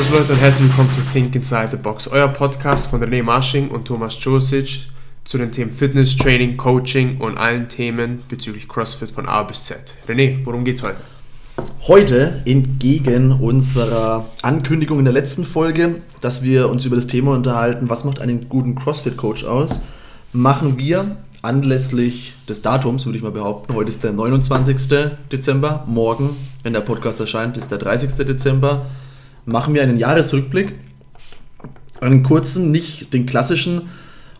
Servus Leute und herzlich willkommen zu Think Inside the Box, euer Podcast von René Marsching und Thomas Josic zu den Themen Fitness, Training, Coaching und allen Themen bezüglich CrossFit von A bis Z. René, worum geht's heute? Heute entgegen unserer Ankündigung in der letzten Folge, dass wir uns über das Thema unterhalten, was macht einen guten CrossFit-Coach aus, machen wir anlässlich des Datums, würde ich mal behaupten, heute ist der 29. Dezember, morgen, wenn der Podcast erscheint, ist der 30. Dezember, machen wir einen Jahresrückblick. Einen kurzen, nicht den klassischen.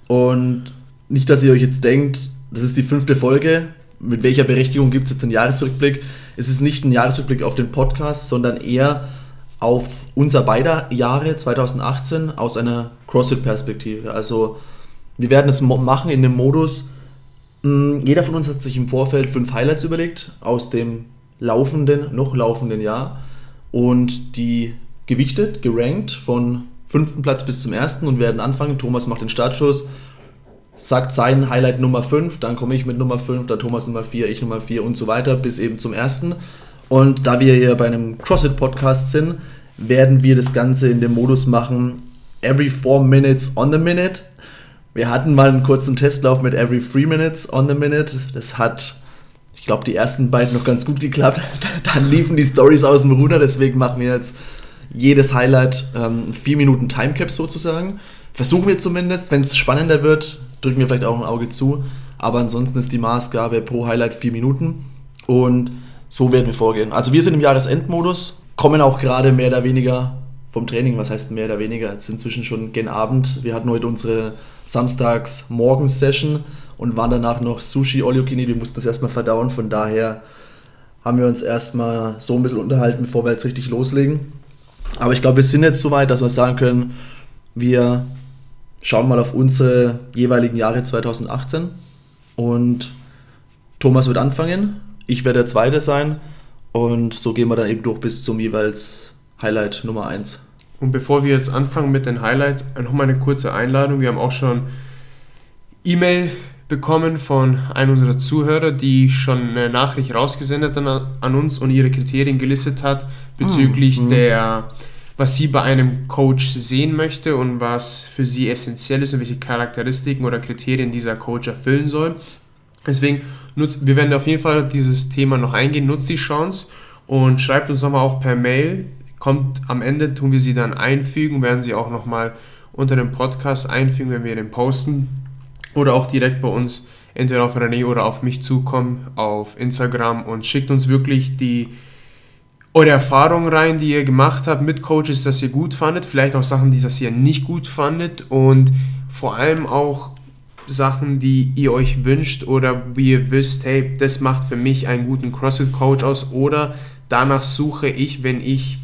Und nicht, dass ihr euch jetzt denkt, das ist die fünfte Folge. Mit welcher Berechtigung gibt es jetzt einen Jahresrückblick? Es ist nicht ein Jahresrückblick auf den Podcast, sondern eher auf unser beider Jahre 2018 aus einer CrossFit-Perspektive. Also wir werden es machen in dem Modus, jeder von uns hat sich im Vorfeld fünf Highlights überlegt aus dem laufenden, noch laufenden Jahr und die gewichtet, gerankt von fünften Platz bis zum ersten und werden anfangen. Thomas macht den Startschuss, sagt sein Highlight Nummer 5, dann komme ich mit Nummer 5, dann Thomas Nummer 4, ich Nummer 4 und so weiter bis eben zum ersten. Und da wir hier bei einem CrossFit-Podcast sind, werden wir das Ganze in dem Modus machen, every 4 minutes on the minute. Wir hatten mal einen kurzen Testlauf mit every 3 minutes on the minute. Das hat, ich glaube, die ersten beiden noch ganz gut geklappt. Dann liefen die Stories aus dem Ruder, deswegen machen wir jetzt jedes Highlight ähm, vier Minuten Timecap sozusagen. Versuchen wir zumindest, wenn es spannender wird, drücken wir vielleicht auch ein Auge zu. Aber ansonsten ist die Maßgabe pro Highlight vier Minuten. Und so werden wir vorgehen. Also wir sind im Jahresendmodus, kommen auch gerade mehr oder weniger vom Training. Was heißt mehr oder weniger? Es ist inzwischen schon gen Abend. Wir hatten heute unsere Samstags-Morgens-Session und waren danach noch Sushi Olokini. Wir mussten das erstmal verdauen. Von daher haben wir uns erstmal so ein bisschen unterhalten, bevor wir jetzt richtig loslegen. Aber ich glaube, wir sind jetzt so weit, dass wir sagen können, wir schauen mal auf unsere jeweiligen Jahre 2018 und Thomas wird anfangen, ich werde der Zweite sein und so gehen wir dann eben durch bis zum jeweils Highlight Nummer 1. Und bevor wir jetzt anfangen mit den Highlights, nochmal eine kurze Einladung. Wir haben auch schon E-Mail bekommen von einem unserer Zuhörer, die schon eine Nachricht rausgesendet an, an uns und ihre Kriterien gelistet hat bezüglich mhm. der, was sie bei einem Coach sehen möchte und was für sie essentiell ist und welche Charakteristiken oder Kriterien dieser Coach erfüllen soll. Deswegen, nutzt, wir werden auf jeden Fall dieses Thema noch eingehen, nutzt die Chance und schreibt uns nochmal auch per Mail. Kommt am Ende, tun wir sie dann einfügen, werden sie auch nochmal unter dem Podcast einfügen, wenn wir den posten oder auch direkt bei uns entweder auf René oder auf mich zukommen auf Instagram und schickt uns wirklich die eure Erfahrungen rein, die ihr gemacht habt mit Coaches, dass ihr gut fandet, vielleicht auch Sachen, die das ihr nicht gut fandet. Und vor allem auch Sachen, die ihr euch wünscht oder wie ihr wisst, hey, das macht für mich einen guten CrossFit-Coach aus. Oder danach suche ich, wenn ich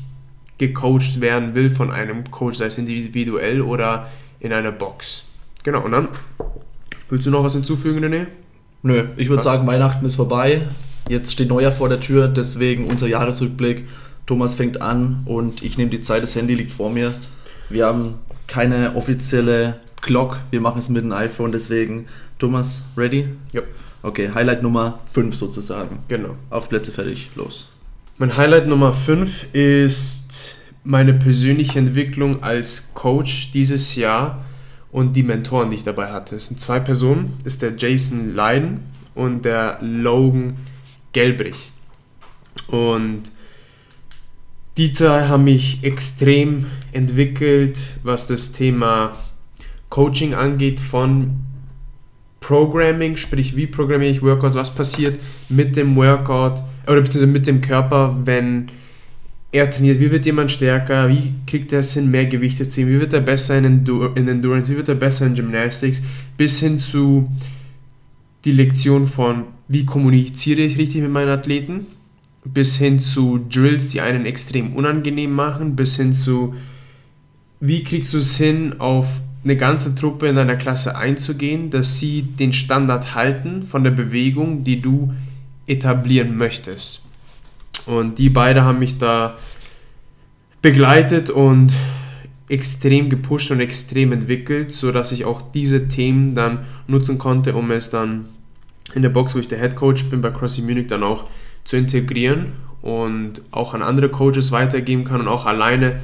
gecoacht werden will von einem Coach, sei es individuell oder in einer Box. Genau, und dann Willst du noch was hinzufügen, René? Nö, ich würde sagen, Weihnachten ist vorbei. Jetzt steht Neujahr vor der Tür, deswegen unser Jahresrückblick. Thomas fängt an und ich nehme die Zeit, das Handy liegt vor mir. Wir haben keine offizielle Clock, wir machen es mit dem iPhone, deswegen Thomas, ready? Ja. Okay, Highlight Nummer 5 sozusagen. Genau. Auf Plätze fertig, los. Mein Highlight Nummer 5 ist meine persönliche Entwicklung als Coach dieses Jahr und die Mentoren, die ich dabei hatte. Es sind zwei Personen, ist der Jason Leiden und der Logan Gelbrich. Und die zwei haben mich extrem entwickelt, was das Thema Coaching angeht, von Programming, sprich wie programmiere ich Workouts, was passiert mit dem Workout oder mit dem Körper, wenn er trainiert, wie wird jemand stärker, wie kriegt er es hin, mehr Gewichte zu ziehen, wie wird er besser in, Endur in Endurance, wie wird er besser in Gymnastics, bis hin zu die Lektion von, wie kommuniziere ich richtig mit meinen Athleten, bis hin zu Drills, die einen extrem unangenehm machen, bis hin zu, wie kriegst du es hin, auf eine ganze Truppe in deiner Klasse einzugehen, dass sie den Standard halten von der Bewegung, die du etablieren möchtest. Und die beiden haben mich da begleitet und extrem gepusht und extrem entwickelt, sodass ich auch diese Themen dann nutzen konnte, um es dann in der Box, wo ich der Head Coach bin, bei Crossy Munich dann auch zu integrieren und auch an andere Coaches weitergeben kann und auch alleine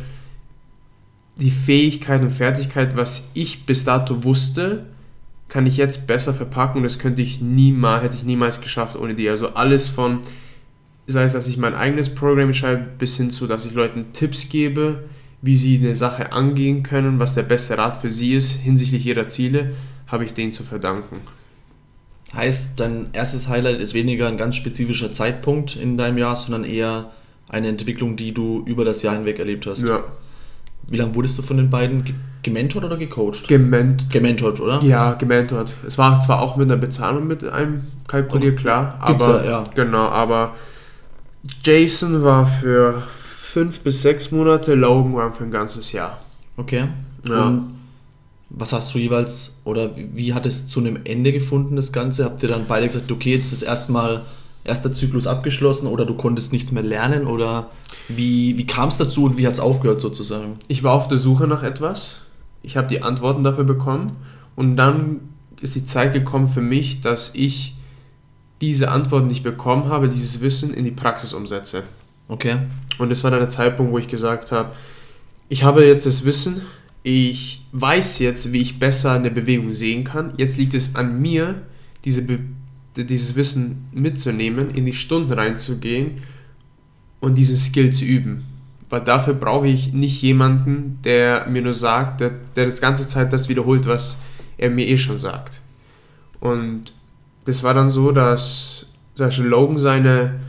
die Fähigkeit und Fertigkeit, was ich bis dato wusste, kann ich jetzt besser verpacken das könnte ich niemals, hätte ich niemals geschafft ohne die. Also alles von, sei es, dass ich mein eigenes Programm schreibe, bis hin zu, dass ich Leuten Tipps gebe, wie sie eine Sache angehen können, was der beste Rat für sie ist hinsichtlich ihrer Ziele, habe ich denen zu verdanken. Heißt, dein erstes Highlight ist weniger ein ganz spezifischer Zeitpunkt in deinem Jahr, sondern eher eine Entwicklung, die du über das Jahr hinweg erlebt hast. Ja. Wie lange wurdest du von den beiden gementort oder gecoacht? Gement gementort, oder? Ja, gementort. Es war zwar auch mit einer Bezahlung mit einem kalkuliert, klar, aber ja, ja. genau, aber Jason war für fünf bis sechs Monate, Logan war für ein ganzes Jahr. Okay. Ja. Und was hast du jeweils oder wie hat es zu einem Ende gefunden, das Ganze? Habt ihr dann beide gesagt, okay, jetzt ist erstmal erster Zyklus abgeschlossen oder du konntest nichts mehr lernen oder wie, wie kam es dazu und wie hat es aufgehört sozusagen? Ich war auf der Suche nach etwas, ich habe die Antworten dafür bekommen und dann ist die Zeit gekommen für mich, dass ich diese Antworten, die ich bekommen habe, dieses Wissen in die Praxis umsetze. Okay. Und das war dann der Zeitpunkt, wo ich gesagt habe, ich habe jetzt das Wissen, ich weiß jetzt, wie ich besser eine Bewegung sehen kann. Jetzt liegt es an mir, diese Be dieses Wissen mitzunehmen, in die Stunden reinzugehen und diesen Skill zu üben. Weil dafür brauche ich nicht jemanden, der mir nur sagt, der, der das ganze Zeit das wiederholt, was er mir eh schon sagt. Und das war dann so, dass zum Beispiel Logan seine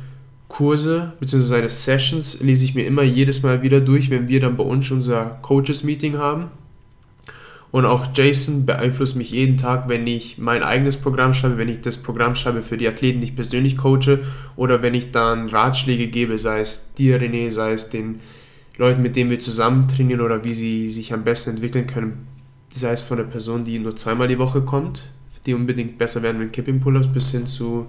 Kurse bzw. seine Sessions lese ich mir immer jedes Mal wieder durch, wenn wir dann bei uns unser Coaches-Meeting haben. Und auch Jason beeinflusst mich jeden Tag, wenn ich mein eigenes Programm schreibe, wenn ich das Programm schreibe für die Athleten, die ich persönlich coache, oder wenn ich dann Ratschläge gebe, sei es dir, René, sei es den Leuten, mit denen wir zusammen trainieren oder wie sie sich am besten entwickeln können. Sei es von der Person, die nur zweimal die Woche kommt, die unbedingt besser werden mit Kipping Pull-Ups, bis hin zu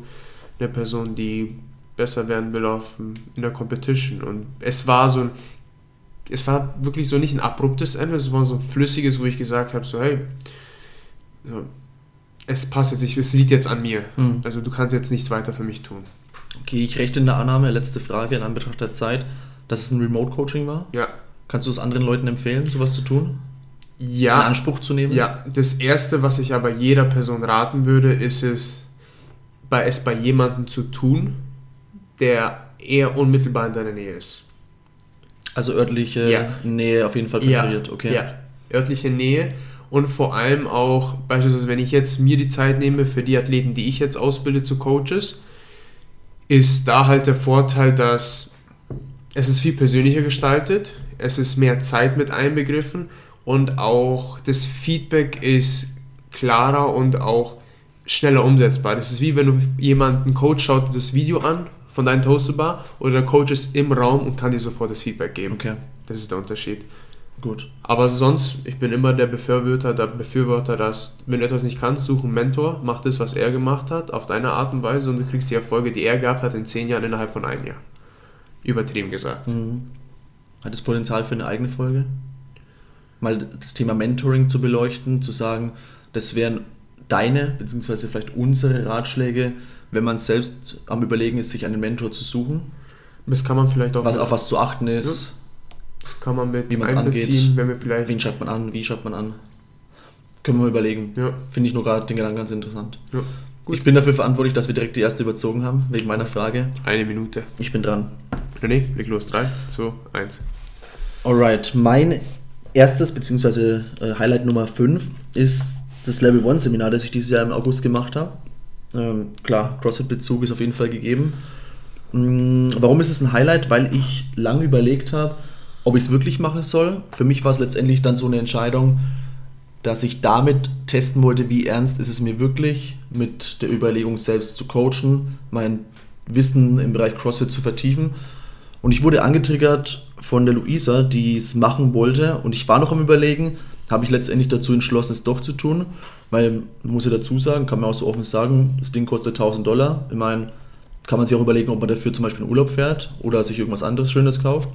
einer Person, die besser werden will auf, in der Competition. Und es war so ein es war wirklich so nicht ein abruptes Ende, es war so ein flüssiges, wo ich gesagt habe, so hey, so, es passt jetzt, ich, es liegt jetzt an mir. Mhm. Also du kannst jetzt nichts weiter für mich tun. Okay, ich rechte in der Annahme, letzte Frage in Anbetracht der Zeit, dass es ein Remote-Coaching war. Ja. Kannst du es anderen Leuten empfehlen, sowas zu tun? Ja. In Anspruch zu nehmen? Ja. Das Erste, was ich aber jeder Person raten würde, ist es, bei, es bei jemandem zu tun, der eher unmittelbar in deiner Nähe ist. Also örtliche ja. Nähe auf jeden Fall präferiert, ja. okay. Ja, örtliche Nähe und vor allem auch, beispielsweise, wenn ich jetzt mir die Zeit nehme für die Athleten, die ich jetzt ausbilde zu Coaches, ist da halt der Vorteil, dass es ist viel persönlicher gestaltet, es ist mehr Zeit mit einbegriffen und auch das Feedback ist klarer und auch schneller umsetzbar. Das ist wie wenn du jemanden Coach schaut das Video an von deinem Toasterbar oder der Coach ist im Raum und kann dir sofort das Feedback geben. Okay. Das ist der Unterschied. Gut. Aber sonst, ich bin immer der Befürworter, der Befürworter, dass, wenn du etwas nicht kannst, such einen Mentor, mach das, was er gemacht hat, auf deine Art und Weise und du kriegst die Erfolge, die er gehabt hat, in zehn Jahren innerhalb von einem Jahr. Übertrieben gesagt. Mhm. Hat das Potenzial für eine eigene Folge? Mal das Thema Mentoring zu beleuchten, zu sagen, das wären deine, beziehungsweise vielleicht unsere Ratschläge, wenn man selbst am Überlegen ist, sich einen Mentor zu suchen. Das kann man vielleicht auch. Was auf was zu achten ist. Ja. Das kann man mit wie man es angeht. Wenn wir vielleicht Wen schreibt man an? Wie schreibt man an? Können wir mal überlegen. Ja. Finde ich nur gerade den Gedanken ganz interessant. Ja. Ich bin dafür verantwortlich, dass wir direkt die erste überzogen haben, wegen meiner Frage. Eine Minute. Ich bin dran. René, leg los. 3, 2, 1. Alright, mein erstes, beziehungsweise äh, Highlight Nummer 5 ist das Level 1 Seminar, das ich dieses Jahr im August gemacht habe. Ähm, klar, CrossFit-Bezug ist auf jeden Fall gegeben. Mhm, warum ist es ein Highlight? Weil ich lange überlegt habe, ob ich es wirklich machen soll. Für mich war es letztendlich dann so eine Entscheidung, dass ich damit testen wollte, wie ernst ist es mir wirklich, mit der Überlegung selbst zu coachen, mein Wissen im Bereich CrossFit zu vertiefen. Und ich wurde angetriggert von der Luisa, die es machen wollte. Und ich war noch am Überlegen, habe ich letztendlich dazu entschlossen, es doch zu tun. Weil, muss ich dazu sagen, kann man auch so offen sagen, das Ding kostet 1000 Dollar. Ich meine, kann man sich auch überlegen, ob man dafür zum Beispiel in Urlaub fährt oder sich irgendwas anderes Schönes kauft.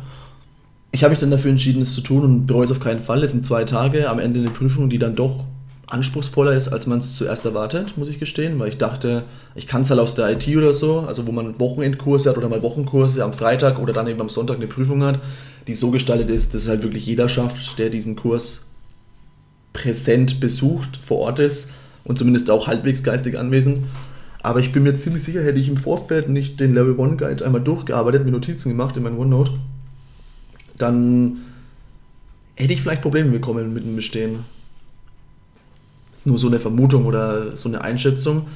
Ich habe mich dann dafür entschieden, es zu tun und bereue es auf keinen Fall. Es sind zwei Tage, am Ende eine Prüfung, die dann doch anspruchsvoller ist, als man es zuerst erwartet, muss ich gestehen, weil ich dachte, ich kann es halt aus der IT oder so, also wo man Wochenendkurse hat oder mal Wochenkurse am Freitag oder dann eben am Sonntag eine Prüfung hat, die so gestaltet ist, dass halt wirklich jeder schafft, der diesen Kurs präsent besucht, vor Ort ist und zumindest auch halbwegs geistig anwesend. Aber ich bin mir ziemlich sicher, hätte ich im Vorfeld nicht den Level 1 Guide einmal durchgearbeitet, mir Notizen gemacht in meinem OneNote, dann hätte ich vielleicht Probleme bekommen mit dem Bestehen. Ist nur so eine Vermutung oder so eine Einschätzung.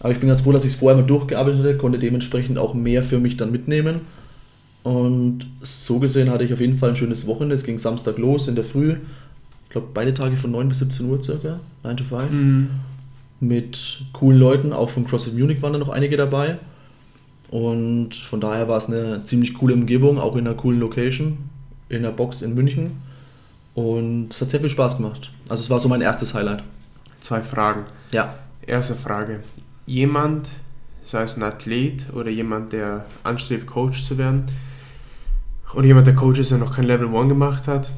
Aber ich bin ganz froh, dass ich es vorher mal durchgearbeitet hatte, konnte dementsprechend auch mehr für mich dann mitnehmen. Und so gesehen hatte ich auf jeden Fall ein schönes Wochenende. Es ging Samstag los in der Früh. Ich glaube, beide Tage von 9 bis 17 Uhr circa, 9 to 5. Mhm. Mit coolen Leuten, auch von CrossFit Munich waren da noch einige dabei. Und von daher war es eine ziemlich coole Umgebung, auch in einer coolen Location, in der Box in München. Und es hat sehr viel Spaß gemacht. Also es war so mein erstes Highlight. Zwei Fragen. Ja. Erste Frage. Jemand, sei es ein Athlet oder jemand, der anstrebt, Coach zu werden, oder jemand, der Coach ist, der noch kein Level 1 gemacht hat,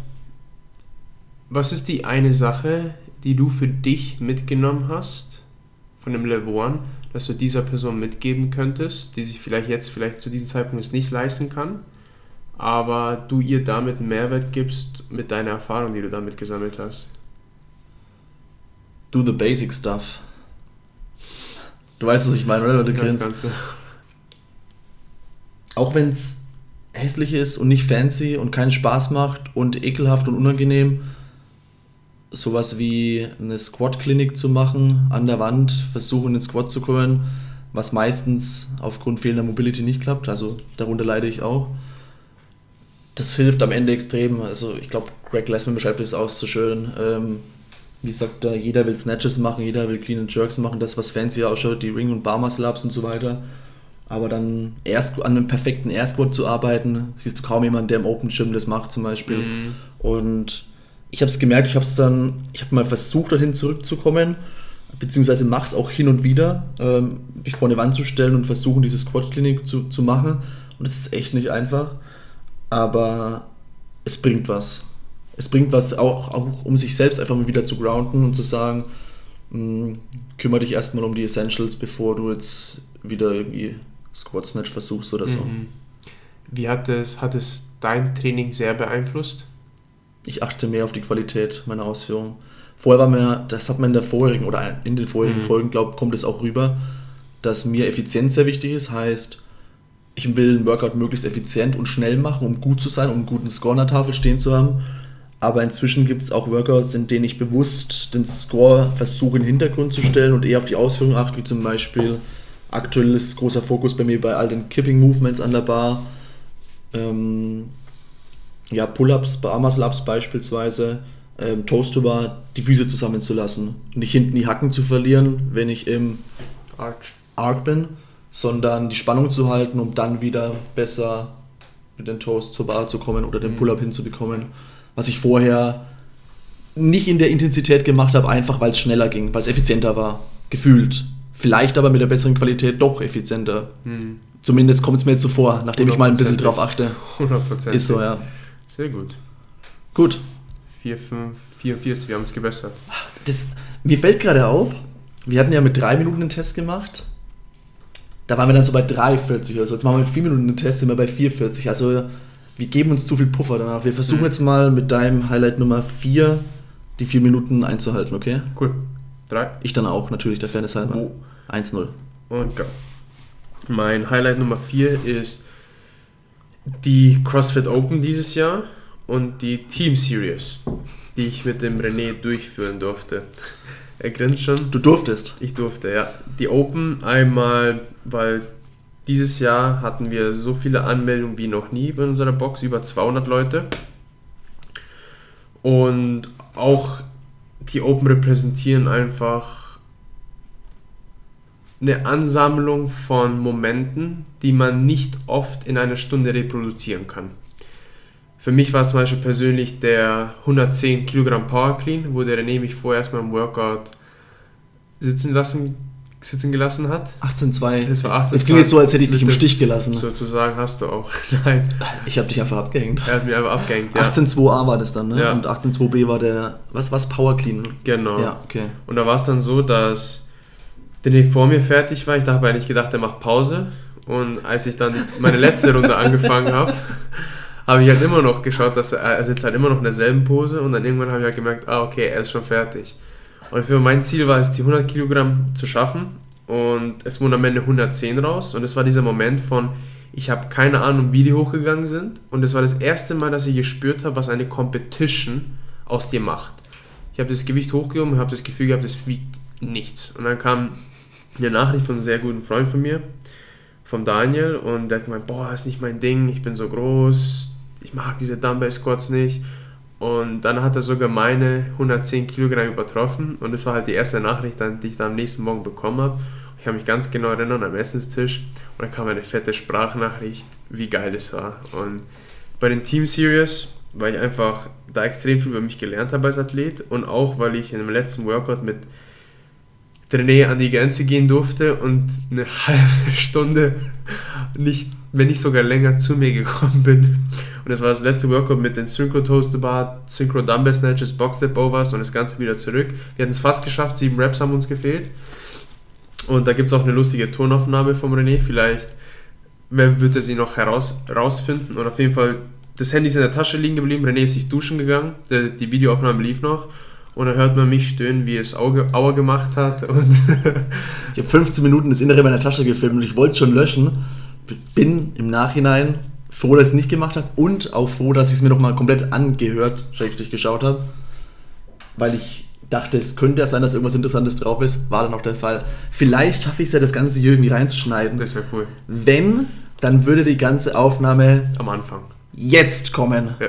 was ist die eine Sache, die du für dich mitgenommen hast von dem Level 1, dass du dieser Person mitgeben könntest, die sich vielleicht jetzt, vielleicht zu diesem Zeitpunkt nicht leisten kann? aber du ihr damit einen Mehrwert gibst mit deiner Erfahrung, die du damit gesammelt hast. Do the basic stuff. Du weißt, was ich meine, oder? Du das Ganze. Auch wenn es hässlich ist und nicht fancy und keinen Spaß macht und ekelhaft und unangenehm, sowas wie eine Squat-Klinik zu machen, an der Wand versuchen, in den Squat zu kommen, was meistens aufgrund fehlender Mobility nicht klappt, also darunter leide ich auch das hilft am Ende extrem. Also ich glaube, Greg Lessman beschreibt das auch so schön. Ähm, wie sagt er, jeder will Snatches machen, jeder will Clean and Jerks machen, das was fancy ausschaut, die Ring- und Barmer-Slaps und so weiter. Aber dann erst an einem perfekten Air Squat zu arbeiten, siehst du kaum jemanden, der im Open Gym das macht zum Beispiel. Mhm. Und ich habe es gemerkt, ich habe es dann, ich habe mal versucht, dorthin zurückzukommen, beziehungsweise mache es auch hin und wieder, ähm, mich vor eine Wand zu stellen und versuchen, diese Squat-Klinik zu, zu machen. Und das ist echt nicht einfach aber es bringt was. Es bringt was auch, auch um sich selbst einfach mal wieder zu grounden und zu sagen, mh, hm, kümmere dich erstmal um die Essentials, bevor du jetzt wieder irgendwie Squat Snatch versuchst oder so. Mhm. Wie hat es, hat es dein Training sehr beeinflusst? Ich achte mehr auf die Qualität meiner Ausführung. Vorher war mir, das hat man in der vorigen oder in den vorigen mhm. Folgen, glaube kommt es auch rüber, dass mir Effizienz sehr wichtig ist. Heißt, ich will einen Workout möglichst effizient und schnell machen, um gut zu sein, um einen guten Score an der Tafel stehen zu haben. Aber inzwischen gibt es auch Workouts, in denen ich bewusst den Score versuche in den Hintergrund zu stellen und eher auf die Ausführung achte, wie zum Beispiel aktuell ist großer Fokus bei mir bei all den Kipping Movements an der Bar. Ähm, ja, Pull-ups, Barmer-Slaps beispielsweise, ähm, Toast to Bar, die Füße zusammenzulassen. Nicht hinten die Hacken zu verlieren, wenn ich im Arch, Arc bin sondern die Spannung zu halten, um dann wieder besser mit den Toast zur Bar zu kommen oder den mhm. Pull-up hinzubekommen. Was ich vorher nicht in der Intensität gemacht habe, einfach weil es schneller ging, weil es effizienter war, gefühlt. Vielleicht aber mit der besseren Qualität doch effizienter. Mhm. Zumindest kommt es mir jetzt so vor, nachdem ich mal ein bisschen drauf achte. 100%. Ist so, ja. Sehr gut. Gut. 4, 5, 44, wir haben es gebessert. Das, mir fällt gerade auf, wir hatten ja mit drei Minuten einen Test gemacht da waren wir dann so bei 3,40 oder so. Jetzt machen wir mit 4 Minuten einen Test, sind wir bei 4,40. Also wir geben uns zu viel Puffer danach. Wir versuchen mhm. jetzt mal mit deinem Highlight Nummer 4 die 4 Minuten einzuhalten, okay? Cool. 3. Ich dann auch, natürlich, der Fairness halber. 1-0. Und go. Mein Highlight Nummer 4 ist die CrossFit Open dieses Jahr und die Team Series, die ich mit dem René durchführen durfte. Er grinst schon. Du durftest. Ich durfte, ja. Die Open einmal, weil dieses Jahr hatten wir so viele Anmeldungen wie noch nie in unserer Box, über 200 Leute. Und auch die Open repräsentieren einfach eine Ansammlung von Momenten, die man nicht oft in einer Stunde reproduzieren kann. Für mich war es zum Beispiel persönlich der 110 Kilogramm Power Clean, wo der René mich vorher erstmal im Workout sitzen lassen sitzen gelassen hat. 18,2. Es war 18. Es klingt jetzt so, als hätte ich dich im. Stich gelassen. Sozusagen hast du auch. Nein, Ich habe dich einfach abgehängt. er hat mir einfach abgehängt, ja. 18.2a war das dann, ne? Ja. Und 18.2b war der, was was Power Clean? Genau. Ja, okay. Und da war es dann so, dass der René vor mir fertig war. Ich habe eigentlich gedacht, er macht Pause. Und als ich dann meine letzte Runde angefangen habe, habe ich halt immer noch geschaut, dass er, er sitzt halt immer noch in derselben Pose. Und dann irgendwann habe ich halt gemerkt, ah, okay, er ist schon fertig. Und für mein Ziel war es, die 100 Kilogramm zu schaffen. Und es wurden am Ende 110 raus. Und es war dieser Moment von, ich habe keine Ahnung, wie die hochgegangen sind. Und es war das erste Mal, dass ich gespürt habe, was eine Competition aus dir macht. Ich habe das Gewicht hochgehoben und habe das Gefühl gehabt, es wiegt nichts. Und dann kam eine Nachricht von einem sehr guten Freund von mir, vom Daniel, und der hat gemeint, boah, ist nicht mein Ding, ich bin so groß, ich mag diese Dumbbell Squats nicht. Und dann hat er sogar meine 110 Kilogramm übertroffen und das war halt die erste Nachricht, die ich dann am nächsten Morgen bekommen habe. Ich kann mich ganz genau erinnern am Essenstisch und dann kam eine fette Sprachnachricht, wie geil das war. Und bei den Team Series, weil ich einfach da extrem viel über mich gelernt habe als Athlet und auch weil ich in dem letzten Workout mit René an die Grenze gehen durfte und eine halbe Stunde nicht, wenn nicht sogar länger zu mir gekommen bin. Und das war das letzte Workout mit den Synchro Toast to Bar, Synchro Dumbbell Snatches, Box Step Overs und das Ganze wieder zurück. Wir hatten es fast geschafft, sieben Reps haben uns gefehlt. Und da gibt es auch eine lustige Tonaufnahme vom René. Vielleicht wird er sie noch heraus, rausfinden. Und auf jeden Fall, das Handy ist in der Tasche liegen geblieben. René ist sich duschen gegangen. Die Videoaufnahme lief noch. Und dann hört man mich stöhnen, wie es Auge, Aua gemacht hat. Und Ich habe 15 Minuten das Innere meiner Tasche gefilmt und ich wollte es schon löschen. Bin im Nachhinein froh, dass ich es nicht gemacht habe und auch froh, dass ich es mir nochmal komplett angehört, schrägstrich geschaut habe. Weil ich dachte, es könnte ja sein, dass irgendwas Interessantes drauf ist. War dann auch der Fall. Vielleicht schaffe ich es ja, das Ganze hier irgendwie reinzuschneiden. das wäre cool. Wenn, dann würde die ganze Aufnahme Am Anfang. jetzt kommen. Ja.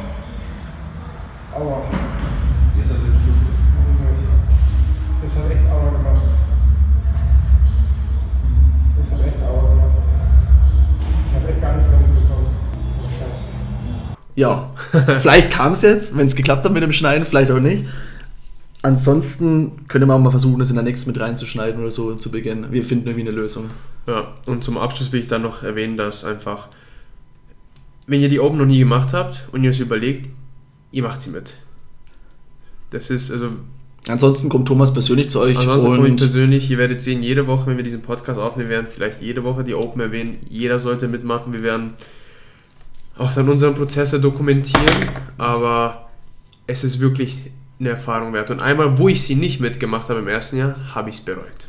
Ja, vielleicht kam es jetzt, wenn es geklappt hat mit dem Schneiden, vielleicht auch nicht. Ansonsten könnte man auch mal versuchen, das in der nächsten mit reinzuschneiden oder so zu Beginn. Wir finden irgendwie eine Lösung. Ja, und zum Abschluss will ich dann noch erwähnen, dass einfach, wenn ihr die Open noch nie gemacht habt und ihr es überlegt, ihr macht sie mit. Das ist, also, Ansonsten kommt Thomas persönlich zu euch ansonsten komme ich persönlich, ihr werdet sehen, jede Woche, wenn wir diesen Podcast aufnehmen werden, vielleicht jede Woche die Open erwähnen. Jeder sollte mitmachen. Wir werden auch dann unseren Prozesse dokumentieren, aber es ist wirklich eine Erfahrung wert. Und einmal, wo ich sie nicht mitgemacht habe im ersten Jahr, habe ich es bereut.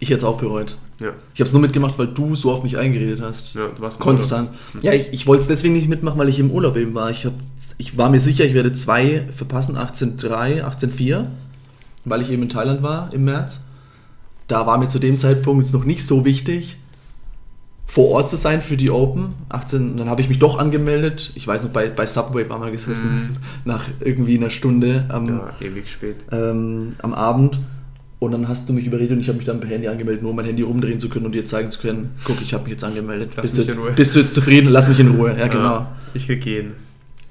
ich hätte es auch bereut. Ja, Ich habe es nur mitgemacht, weil du so auf mich eingeredet hast. ja du warst Konstant. Ja, ich, ich wollte es deswegen nicht mitmachen, weil ich im Urlaub eben war. Ich, hab, ich war mir sicher, ich werde zwei verpassen, 18.3, 18.4, weil ich eben in Thailand war im März. Da war mir zu dem Zeitpunkt noch nicht so wichtig, vor Ort zu sein für die Open. 18, dann habe ich mich doch angemeldet. Ich weiß noch, bei, bei Subway waren wir gesessen, Mhm. nach irgendwie einer Stunde am. Ja, ewig spät. ähm, am Abend. Und dann hast du mich überredet und ich habe mich dann per Handy angemeldet, nur um mein Handy rumdrehen zu können und dir zeigen zu können, guck, ich habe mich jetzt angemeldet. Lass bist, mich du in jetzt, Ruhe. bist du jetzt zufrieden? Lass mich in Ruhe. Ja, genau. Ich krieg jeden.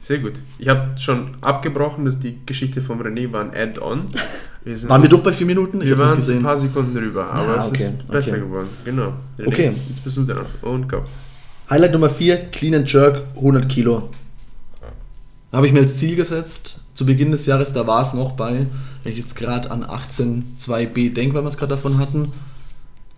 Sehr gut. Ich habe schon abgebrochen, dass die Geschichte vom René war ein Add-on. Wir Waren wir doch bei vier Minuten? Ich wir waren ein paar Sekunden drüber, aber Ah, es okay, ist besser okay. geworden. Genau. René, Okay. Jetzt bist du dran. Und go. Highlight Nummer 4, Clean and Jerk, 100 Kilo. Habe ich mir als Ziel gesetzt. Zu Beginn des Jahres, da war es noch bei, wenn ich jetzt gerade an 18.2b denke, weil wir es gerade davon hatten,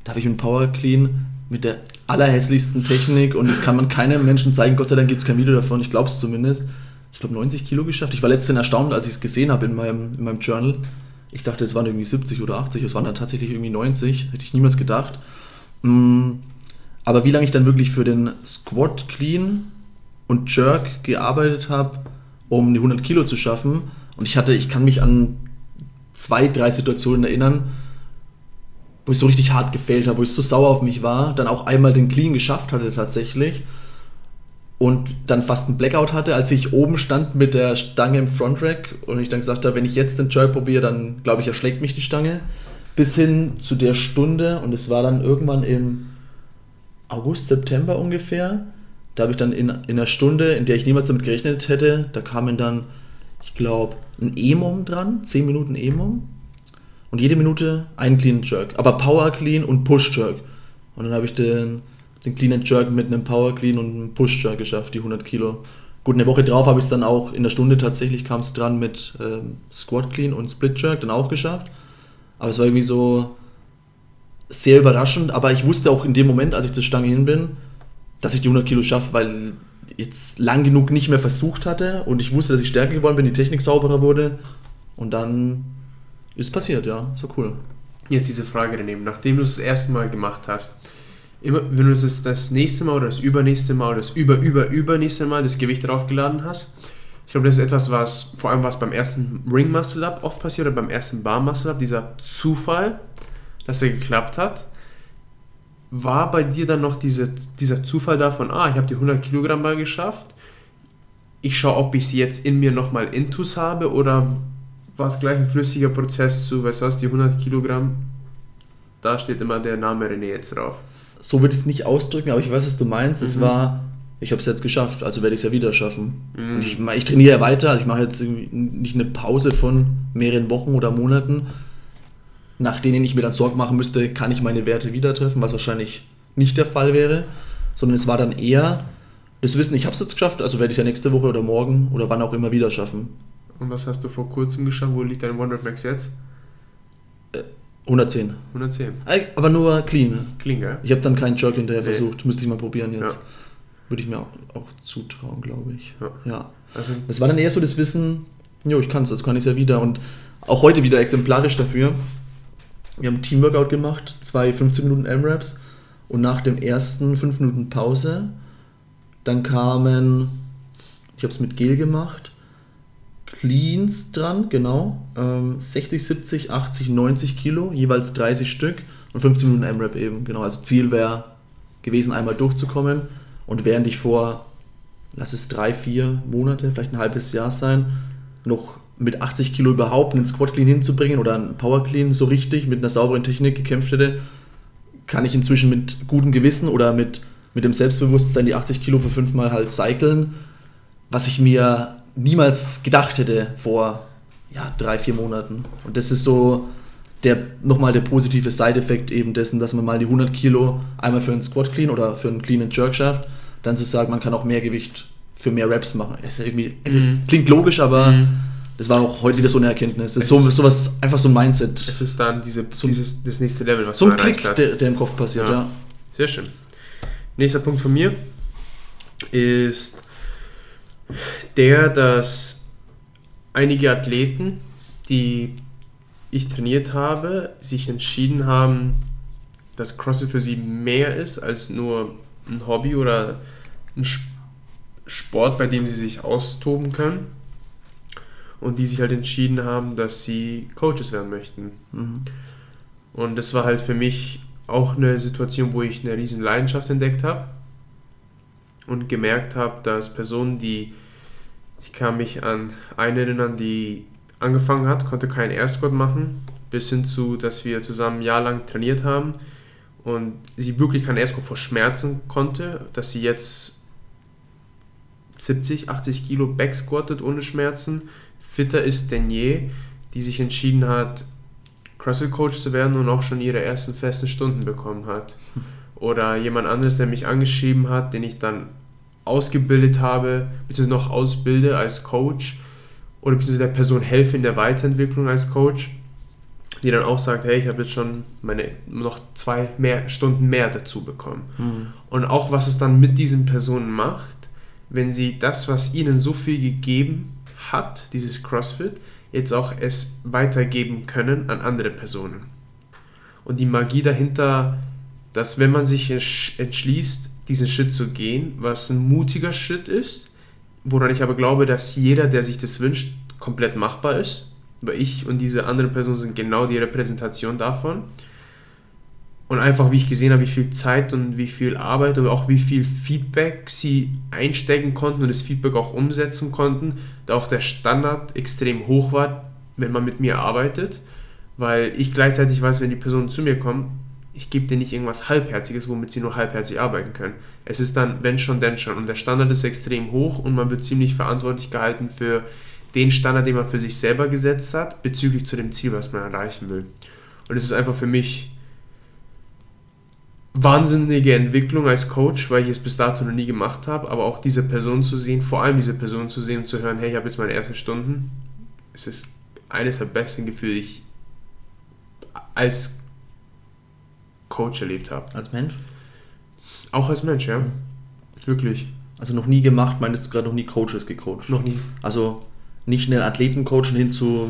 da habe ich mit Power Clean mit der allerhässlichsten Technik und das kann man keinem Menschen zeigen. Gott sei Dank gibt es kein Video davon, ich glaube es zumindest. Ich glaube 90 Kilo geschafft. Ich war letztens erstaunt, als ich es gesehen habe in meinem, in meinem Journal. Ich dachte, es waren irgendwie 70 oder 80, es waren dann tatsächlich irgendwie 90. Hätte ich niemals gedacht. Mm, Aber wie lange ich dann wirklich für den Squat Clean und Jerk gearbeitet habe, um die 100 Kilo zu schaffen. Und ich hatte, ich kann mich an zwei, drei Situationen erinnern, wo ich so richtig hart gefällt habe, wo ich so sauer auf mich war, dann auch einmal den Clean geschafft hatte tatsächlich. und dann fast einen Blackout hatte, als ich oben stand mit der Stange im Frontrack und ich dann gesagt habe, wenn ich jetzt den Jerk probiere, dann glaube ich, erschlägt mich die Stange. Bis hin zu der Stunde und es war dann irgendwann im August, September ungefähr. Da habe ich dann in, in einer Stunde, in der ich niemals damit gerechnet hätte, da kamen dann, ich glaube, ein E-Mom dran, 10 Minuten E-Mom. Und jede Minute ein Clean Jerk. Aber Power Clean und Push Jerk. Und dann habe ich den, den Clean and Jerk mit einem Power Clean und einem Push Jerk geschafft, die 100 Kilo. Gut, eine Woche drauf habe ich es dann auch in der Stunde tatsächlich kam es dran mit ähm, Squat Clean und Split Jerk dann auch geschafft. Aber es war irgendwie so sehr überraschend. Aber ich wusste auch in dem Moment, als ich zur Stange hin bin, dass ich die 100 Kilo schaffe, weil ich jetzt lang genug nicht mehr versucht hatte und ich wusste, dass ich stärker geworden bin, die Technik sauberer wurde. Und dann ist passiert, ja. So cool. Jetzt diese Frage daneben, nachdem du es das erste Mal gemacht hast, immer, wenn du das das nächste Mal oder das übernächste Mal oder das über, über, übernächste Mal das Gewicht draufgeladen hast, ich glaube, das ist etwas, was vor allem was beim ersten Ring Muscle Up oft passiert oder beim ersten Bar Muscle Up, dieser Zufall, dass er geklappt hat. War bei dir dann noch diese, dieser Zufall davon, ah, ich habe die 100 Kilogramm mal geschafft, ich schaue, ob ich sie jetzt in mir nochmal intus habe oder war es gleich ein flüssiger Prozess zu, weißt du was, die 100 Kilogramm, da steht immer der Name René jetzt drauf. So würde ich es nicht ausdrücken, aber ich weiß, was du meinst. Es Mhm. war, ich habe es jetzt geschafft, also werde ich es ja wieder schaffen. Mhm. Und ich, ich trainiere ja weiter, also ich mache jetzt nicht eine Pause von mehreren Wochen oder Monaten, nach denen ich mir dann Sorgen machen müsste, kann ich meine Werte wieder treffen, was wahrscheinlich nicht der Fall wäre, sondern es war dann eher das Wissen, ich habe es jetzt geschafft, also werde ich es ja nächste Woche oder morgen oder wann auch immer wieder schaffen. Und was hast du vor kurzem geschafft? Wo liegt dein Wonder Max jetzt? 110. 110. Äh, Aber nur clean. Klingt, gell? Ich habe dann keinen Jerk hinterher Nee. versucht, müsste ich mal probieren jetzt. Ja. Würde ich mir auch, auch zutrauen, glaube ich. Ja. ja. Also, Das war dann eher so das Wissen, jo, ich kann es, also kann ich es ja wieder. Und auch heute wieder exemplarisch dafür. Wir haben ein Teamworkout gemacht, zwei 15 Minuten M-Raps und nach dem ersten 5 Minuten Pause, dann kamen, ich habe es mit Gel gemacht, Cleans dran, genau, ähm, 60, 70, 80, 90 Kilo, jeweils 30 Stück und 15 Minuten M-Rap eben, genau. Also Ziel wäre gewesen, einmal durchzukommen und während ich vor lass es drei, vier Monate, vielleicht ein halbes Jahr sein, noch mit 80 Kilo überhaupt einen Squat Clean hinzubringen oder einen Power Clean so richtig mit einer sauberen Technik gekämpft hätte, kann ich inzwischen mit gutem Gewissen oder mit, mit dem Selbstbewusstsein die 80 Kilo für fünfmal halt cyclen, was ich mir niemals gedacht hätte vor ja, drei, vier Monaten. Und das ist so der nochmal der positive Side-Effekt eben dessen, dass man mal die 100 Kilo einmal für einen Squat Clean oder für einen Clean and Jerk schafft, dann zu sagen, man kann auch mehr Gewicht für mehr Reps machen. Ist ja irgendwie, Mhm. klingt logisch, aber Mhm. das war auch heute wieder so eine Erkenntnis. Das ist so, ist- sowas, einfach so ein Mindset. es ist dann diese, So- dieses, das nächste Level, was So ein Klick, der, der im Kopf passiert, Ja. ja. Sehr schön. Nächster Punkt von mir ist der, dass einige Athleten, die ich trainiert habe, sich entschieden haben, dass CrossFit für sie mehr ist als nur ein Hobby oder ein Sp- Sport, bei dem sie sich austoben können. Und die sich halt entschieden haben, dass sie Coaches werden möchten. Mhm. Und das war halt für mich auch eine Situation, wo ich eine riesen Leidenschaft entdeckt habe und gemerkt habe, dass Personen, die, ich kann mich an eine erinnern, die angefangen hat, konnte keinen Squat machen, bis hin zu, dass wir zusammen ein Jahr lang trainiert haben und sie wirklich keinen Squat vor Schmerzen konnte, dass sie jetzt 70, 80 Kilo backsquattet ohne Schmerzen, fitter ist denn je, die sich entschieden hat, CrossFit-Coach zu werden und auch schon ihre ersten festen Stunden bekommen hat. Oder jemand anderes, der mich angeschrieben hat, den ich dann ausgebildet habe, beziehungsweise noch ausbilde als Coach oder beziehungsweise der Person helfe in der Weiterentwicklung als Coach, die dann auch sagt, hey, ich habe jetzt schon meine noch zwei mehr Stunden mehr dazu bekommen. Mhm. Und auch was es dann mit diesen Personen macht, wenn sie das, was ihnen so viel gegeben hat, dieses CrossFit, jetzt auch es weitergeben können an andere Personen. Und die Magie dahinter, dass wenn man sich entsch- entschließt, diesen Schritt zu gehen, was ein mutiger Schritt ist, woran ich aber glaube, dass jeder, der sich das wünscht, komplett machbar ist, weil ich und diese andere Person sind genau die Repräsentation davon, Und einfach, wie ich gesehen habe, wie viel Zeit und wie viel Arbeit und auch wie viel Feedback sie einstecken konnten und das Feedback auch umsetzen konnten, da auch der Standard extrem hoch war, wenn man mit mir arbeitet, weil ich gleichzeitig weiß, wenn die Personen zu mir kommen, ich gebe dir nicht irgendwas Halbherziges, womit sie nur halbherzig arbeiten können. Es ist dann, wenn schon, denn schon. Und der Standard ist extrem hoch und man wird ziemlich verantwortlich gehalten für den Standard, den man für sich selber gesetzt hat, bezüglich zu dem Ziel, was man erreichen will. Und es ist einfach für mich wahnsinnige Entwicklung als Coach, weil ich es bis dato noch nie gemacht habe, aber auch diese Person zu sehen, vor allem diese Person zu sehen und zu hören, hey, ich habe jetzt meine ersten Stunden, es ist eines der besten Gefühle, die ich als Coach erlebt habe. Als Mensch? Auch als Mensch, ja. Wirklich. Also noch nie gemacht, meinst du gerade noch nie Coaches gecoacht? Noch nie. Also nicht einen Athleten coachen hin zu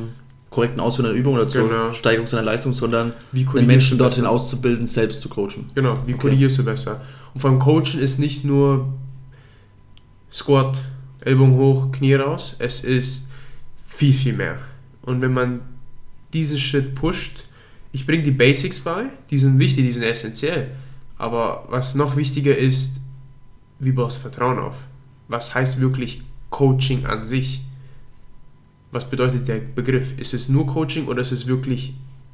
korrekten Ausführen einer Übung oder zur Genau. Steigerung seiner Leistung, sondern Wie den Menschen dorthin auszubilden, selbst zu coachen. Genau, wie Okay. korrigierst du besser? Und vor allem Coachen ist nicht nur Squat, Ellbogen hoch, Knie raus, es ist viel, viel mehr. Und wenn man diesen Schritt pusht, ich bringe die Basics bei, die sind wichtig, die sind essentiell. Aber was noch wichtiger ist, wie baust du Vertrauen auf? Was heißt wirklich Coaching an sich? Was bedeutet der Begriff? Ist es nur Coaching oder ist es wirklich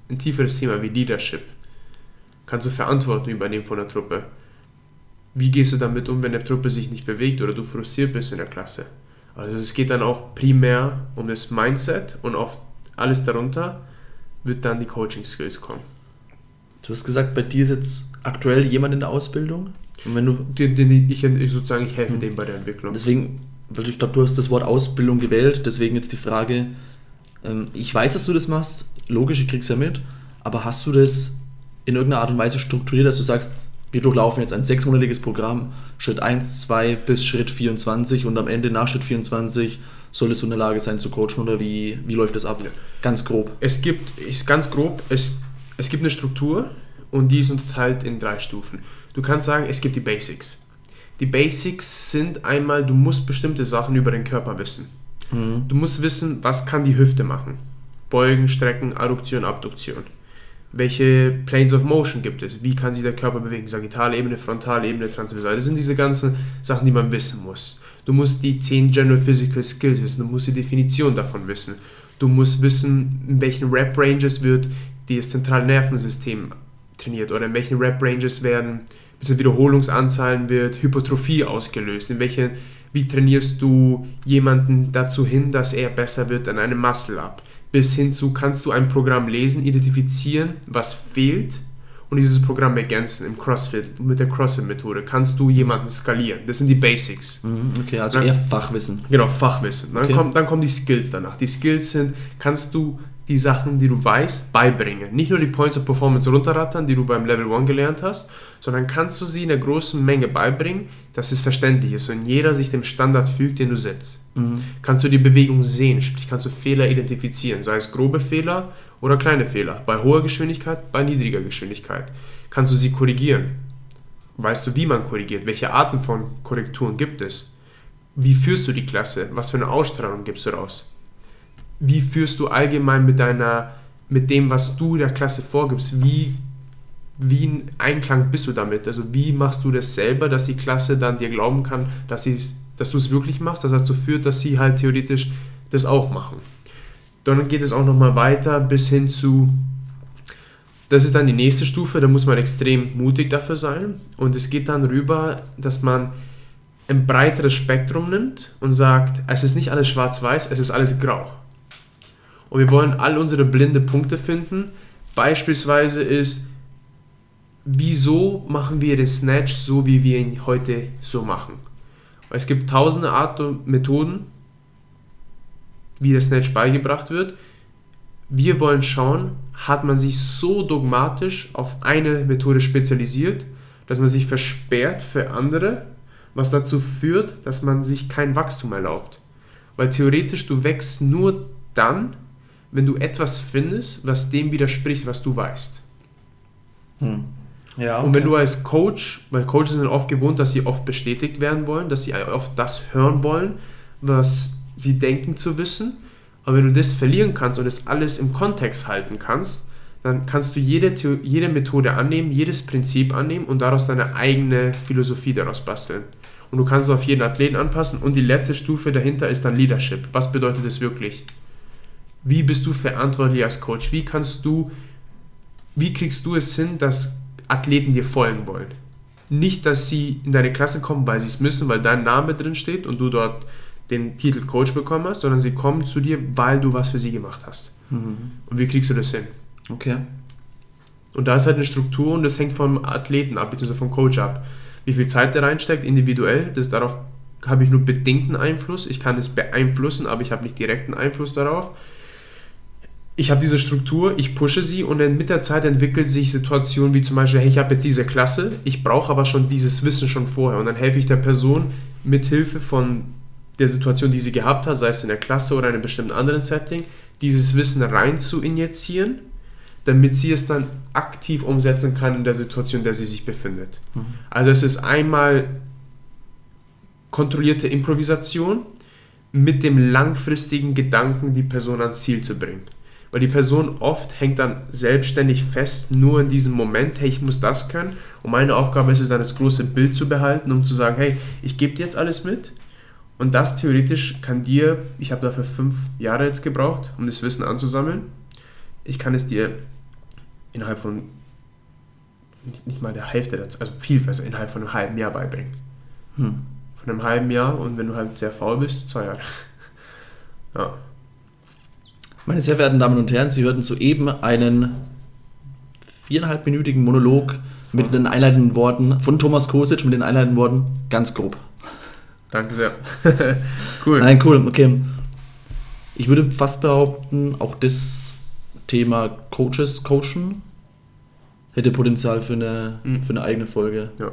ein tieferes Thema wie Leadership? Kannst du Verantwortung übernehmen von der Truppe? Wie gehst du damit um, wenn der Truppe sich nicht bewegt oder du frustriert bist in der Klasse? Also es geht dann auch primär um das Mindset und auf alles darunter wird dann die Coaching Skills kommen. Du hast gesagt, bei dir ist jetzt aktuell jemand in der Ausbildung. Und wenn du Den, den ich, ich sozusagen ich helfe Mhm. dem bei der Entwicklung. Deswegen, weil ich glaube, du hast das Wort Ausbildung gewählt, deswegen jetzt die Frage, ähm, ich weiß, dass du das machst, logisch, ich krieg's ja mit, aber hast du das in irgendeiner Art und Weise strukturiert, dass du sagst, wir durchlaufen jetzt ein sechsmonatiges Programm, Schritt 1, 2 bis Schritt 24 und am Ende nach Schritt 24 solltest du in der Lage sein zu coachen oder wie, wie läuft das ab? Ganz grob. Es gibt, ist ganz grob, es, es gibt eine Struktur und die ist unterteilt in drei Stufen. Du kannst sagen, es gibt die Basics. Die Basics sind einmal, du musst bestimmte Sachen über den Körper wissen. Mhm. Du musst wissen, was kann die Hüfte machen. Beugen, Strecken, Adduktion, Abduktion. Welche Planes of Motion gibt es? Wie kann sich der Körper bewegen? Sagittale Ebene, frontale Ebene, transversal. Das sind diese ganzen Sachen, die man wissen muss. Du musst die 10 General Physical Skills wissen. Du musst die Definition davon wissen. Du musst wissen, in welchen Rep-Ranges wird das zentrale Nervensystem trainiert oder in welchen Rep-Ranges werden, bzw. Wiederholungsanzahlen wird Hypertrophie ausgelöst. In welchen, wie trainierst du jemanden dazu hin, dass er besser wird an einem Muscle-Up? Bis hin zu, kannst du ein Programm lesen, identifizieren, was fehlt und dieses Programm ergänzen im CrossFit, mit der CrossFit-Methode. Kannst du jemanden skalieren? Das sind die Basics. Mhm, Okay, also Dann- eher Fachwissen. Genau, Fachwissen. Dann, Okay. kommt, dann kommen die Skills danach. Die Skills sind, kannst du die Sachen, die du weißt, beibringen. Nicht nur die Points of Performance runterrattern, die du beim Level 1 gelernt hast, sondern kannst du sie in der großen Menge beibringen, dass es verständlich ist und jeder sich dem Standard fügt, den du setzt. Mhm. Kannst du die Bewegung sehen, sprich kannst du Fehler identifizieren, sei es grobe Fehler oder kleine Fehler, bei hoher Geschwindigkeit, bei niedriger Geschwindigkeit. Kannst du sie korrigieren? Weißt du, wie man korrigiert? Welche Arten von Korrekturen gibt es? Wie führst du die Klasse? Was für eine Ausstrahlung gibst du raus? Wie führst du allgemein mit deiner, mit dem, was du der Klasse vorgibst? Wie, wie in Einklang bist du damit? Also wie machst du das selber, dass die Klasse dann dir glauben kann, dass, dass du es wirklich machst, das dazu führt, dass sie halt theoretisch das auch machen. Dann geht es auch nochmal weiter bis hin zu, das ist dann die nächste Stufe, da muss man extrem mutig dafür sein. Und es geht dann rüber, dass man ein breiteres Spektrum nimmt und sagt, es ist nicht alles schwarz-weiß, es ist alles grau. Und wir wollen all unsere blinde Punkte finden. Beispielsweise ist, wieso machen wir den Snatch so, wie wir ihn heute so machen? Es gibt tausende Art und Methoden, wie der Snatch beigebracht wird. Wir wollen schauen, hat man sich so dogmatisch auf eine Methode spezialisiert, dass man sich versperrt für andere, was dazu führt, dass man sich kein Wachstum erlaubt. Weil theoretisch du wächst nur dann, wenn du etwas findest, was dem widerspricht, was du weißt. Hm. Ja, Und wenn du als Coach, weil Coaches sind oft gewohnt, dass sie oft bestätigt werden wollen, dass sie oft das hören wollen, was sie denken zu wissen. Aber wenn du das verlieren kannst und das alles im Kontext halten kannst, dann kannst du jede, jede Methode annehmen, jedes Prinzip annehmen und daraus deine eigene Philosophie daraus basteln. Und du kannst es auf jeden Athleten anpassen. Und die letzte Stufe dahinter ist dann Leadership. Was bedeutet das wirklich? Wie bist du verantwortlich als Coach? Wie kannst du, wie kriegst du es hin, dass Athleten dir folgen wollen? Nicht, dass sie in deine Klasse kommen, weil sie es müssen, weil dein Name drin steht und du dort den Titel Coach bekommen hast, sondern sie kommen zu dir, weil du was für sie gemacht hast. Und wie kriegst du das hin? Okay. Und da ist halt eine Struktur und das hängt vom Athleten ab, beziehungsweise vom Coach ab. Wie viel Zeit der reinsteckt, individuell, das darauf habe ich nur bedingten Einfluss. Ich kann es beeinflussen, aber ich habe nicht direkten Einfluss darauf. Ich habe diese Struktur, ich pushe sie und dann mit der Zeit entwickelt sich Situationen wie zum Beispiel, hey, ich habe jetzt diese Klasse, ich brauche aber schon dieses Wissen schon vorher und dann helfe ich der Person mit Hilfe von der Situation, die sie gehabt hat, sei es in der Klasse oder in einem bestimmten anderen Setting, dieses Wissen rein zu injizieren, damit sie es dann aktiv umsetzen kann in der Situation, in der sie sich befindet. Also es ist einmal kontrollierte Improvisation mit dem langfristigen Gedanken, die Person ans Ziel zu bringen. Weil die Person oft hängt dann selbstständig fest, nur in diesem Moment, hey, ich muss das können. Und meine Aufgabe ist es dann, das große Bild zu behalten, um zu sagen, hey, ich gebe dir jetzt alles mit. Und das theoretisch kann dir, ich habe dafür fünf Jahre jetzt gebraucht, um das Wissen anzusammeln. Ich kann es dir innerhalb von nicht, nicht mal der Hälfte, dazu, also viel besser, innerhalb von einem halben Jahr beibringen. Hm. Von einem halben Jahr und wenn du halt sehr faul bist, zwei Jahre. Ja. Meine sehr verehrten Damen und Herren, Sie hörten soeben einen viereinhalbminütigen Monolog mit den einleitenden Worten von Thomas Kosic mit den einleitenden Worten ganz grob. Danke sehr. cool. Nein, cool, okay. Ich würde fast behaupten, auch das Thema Coaches coachen hätte Potenzial für eine, Mhm. für eine eigene Folge. Ja,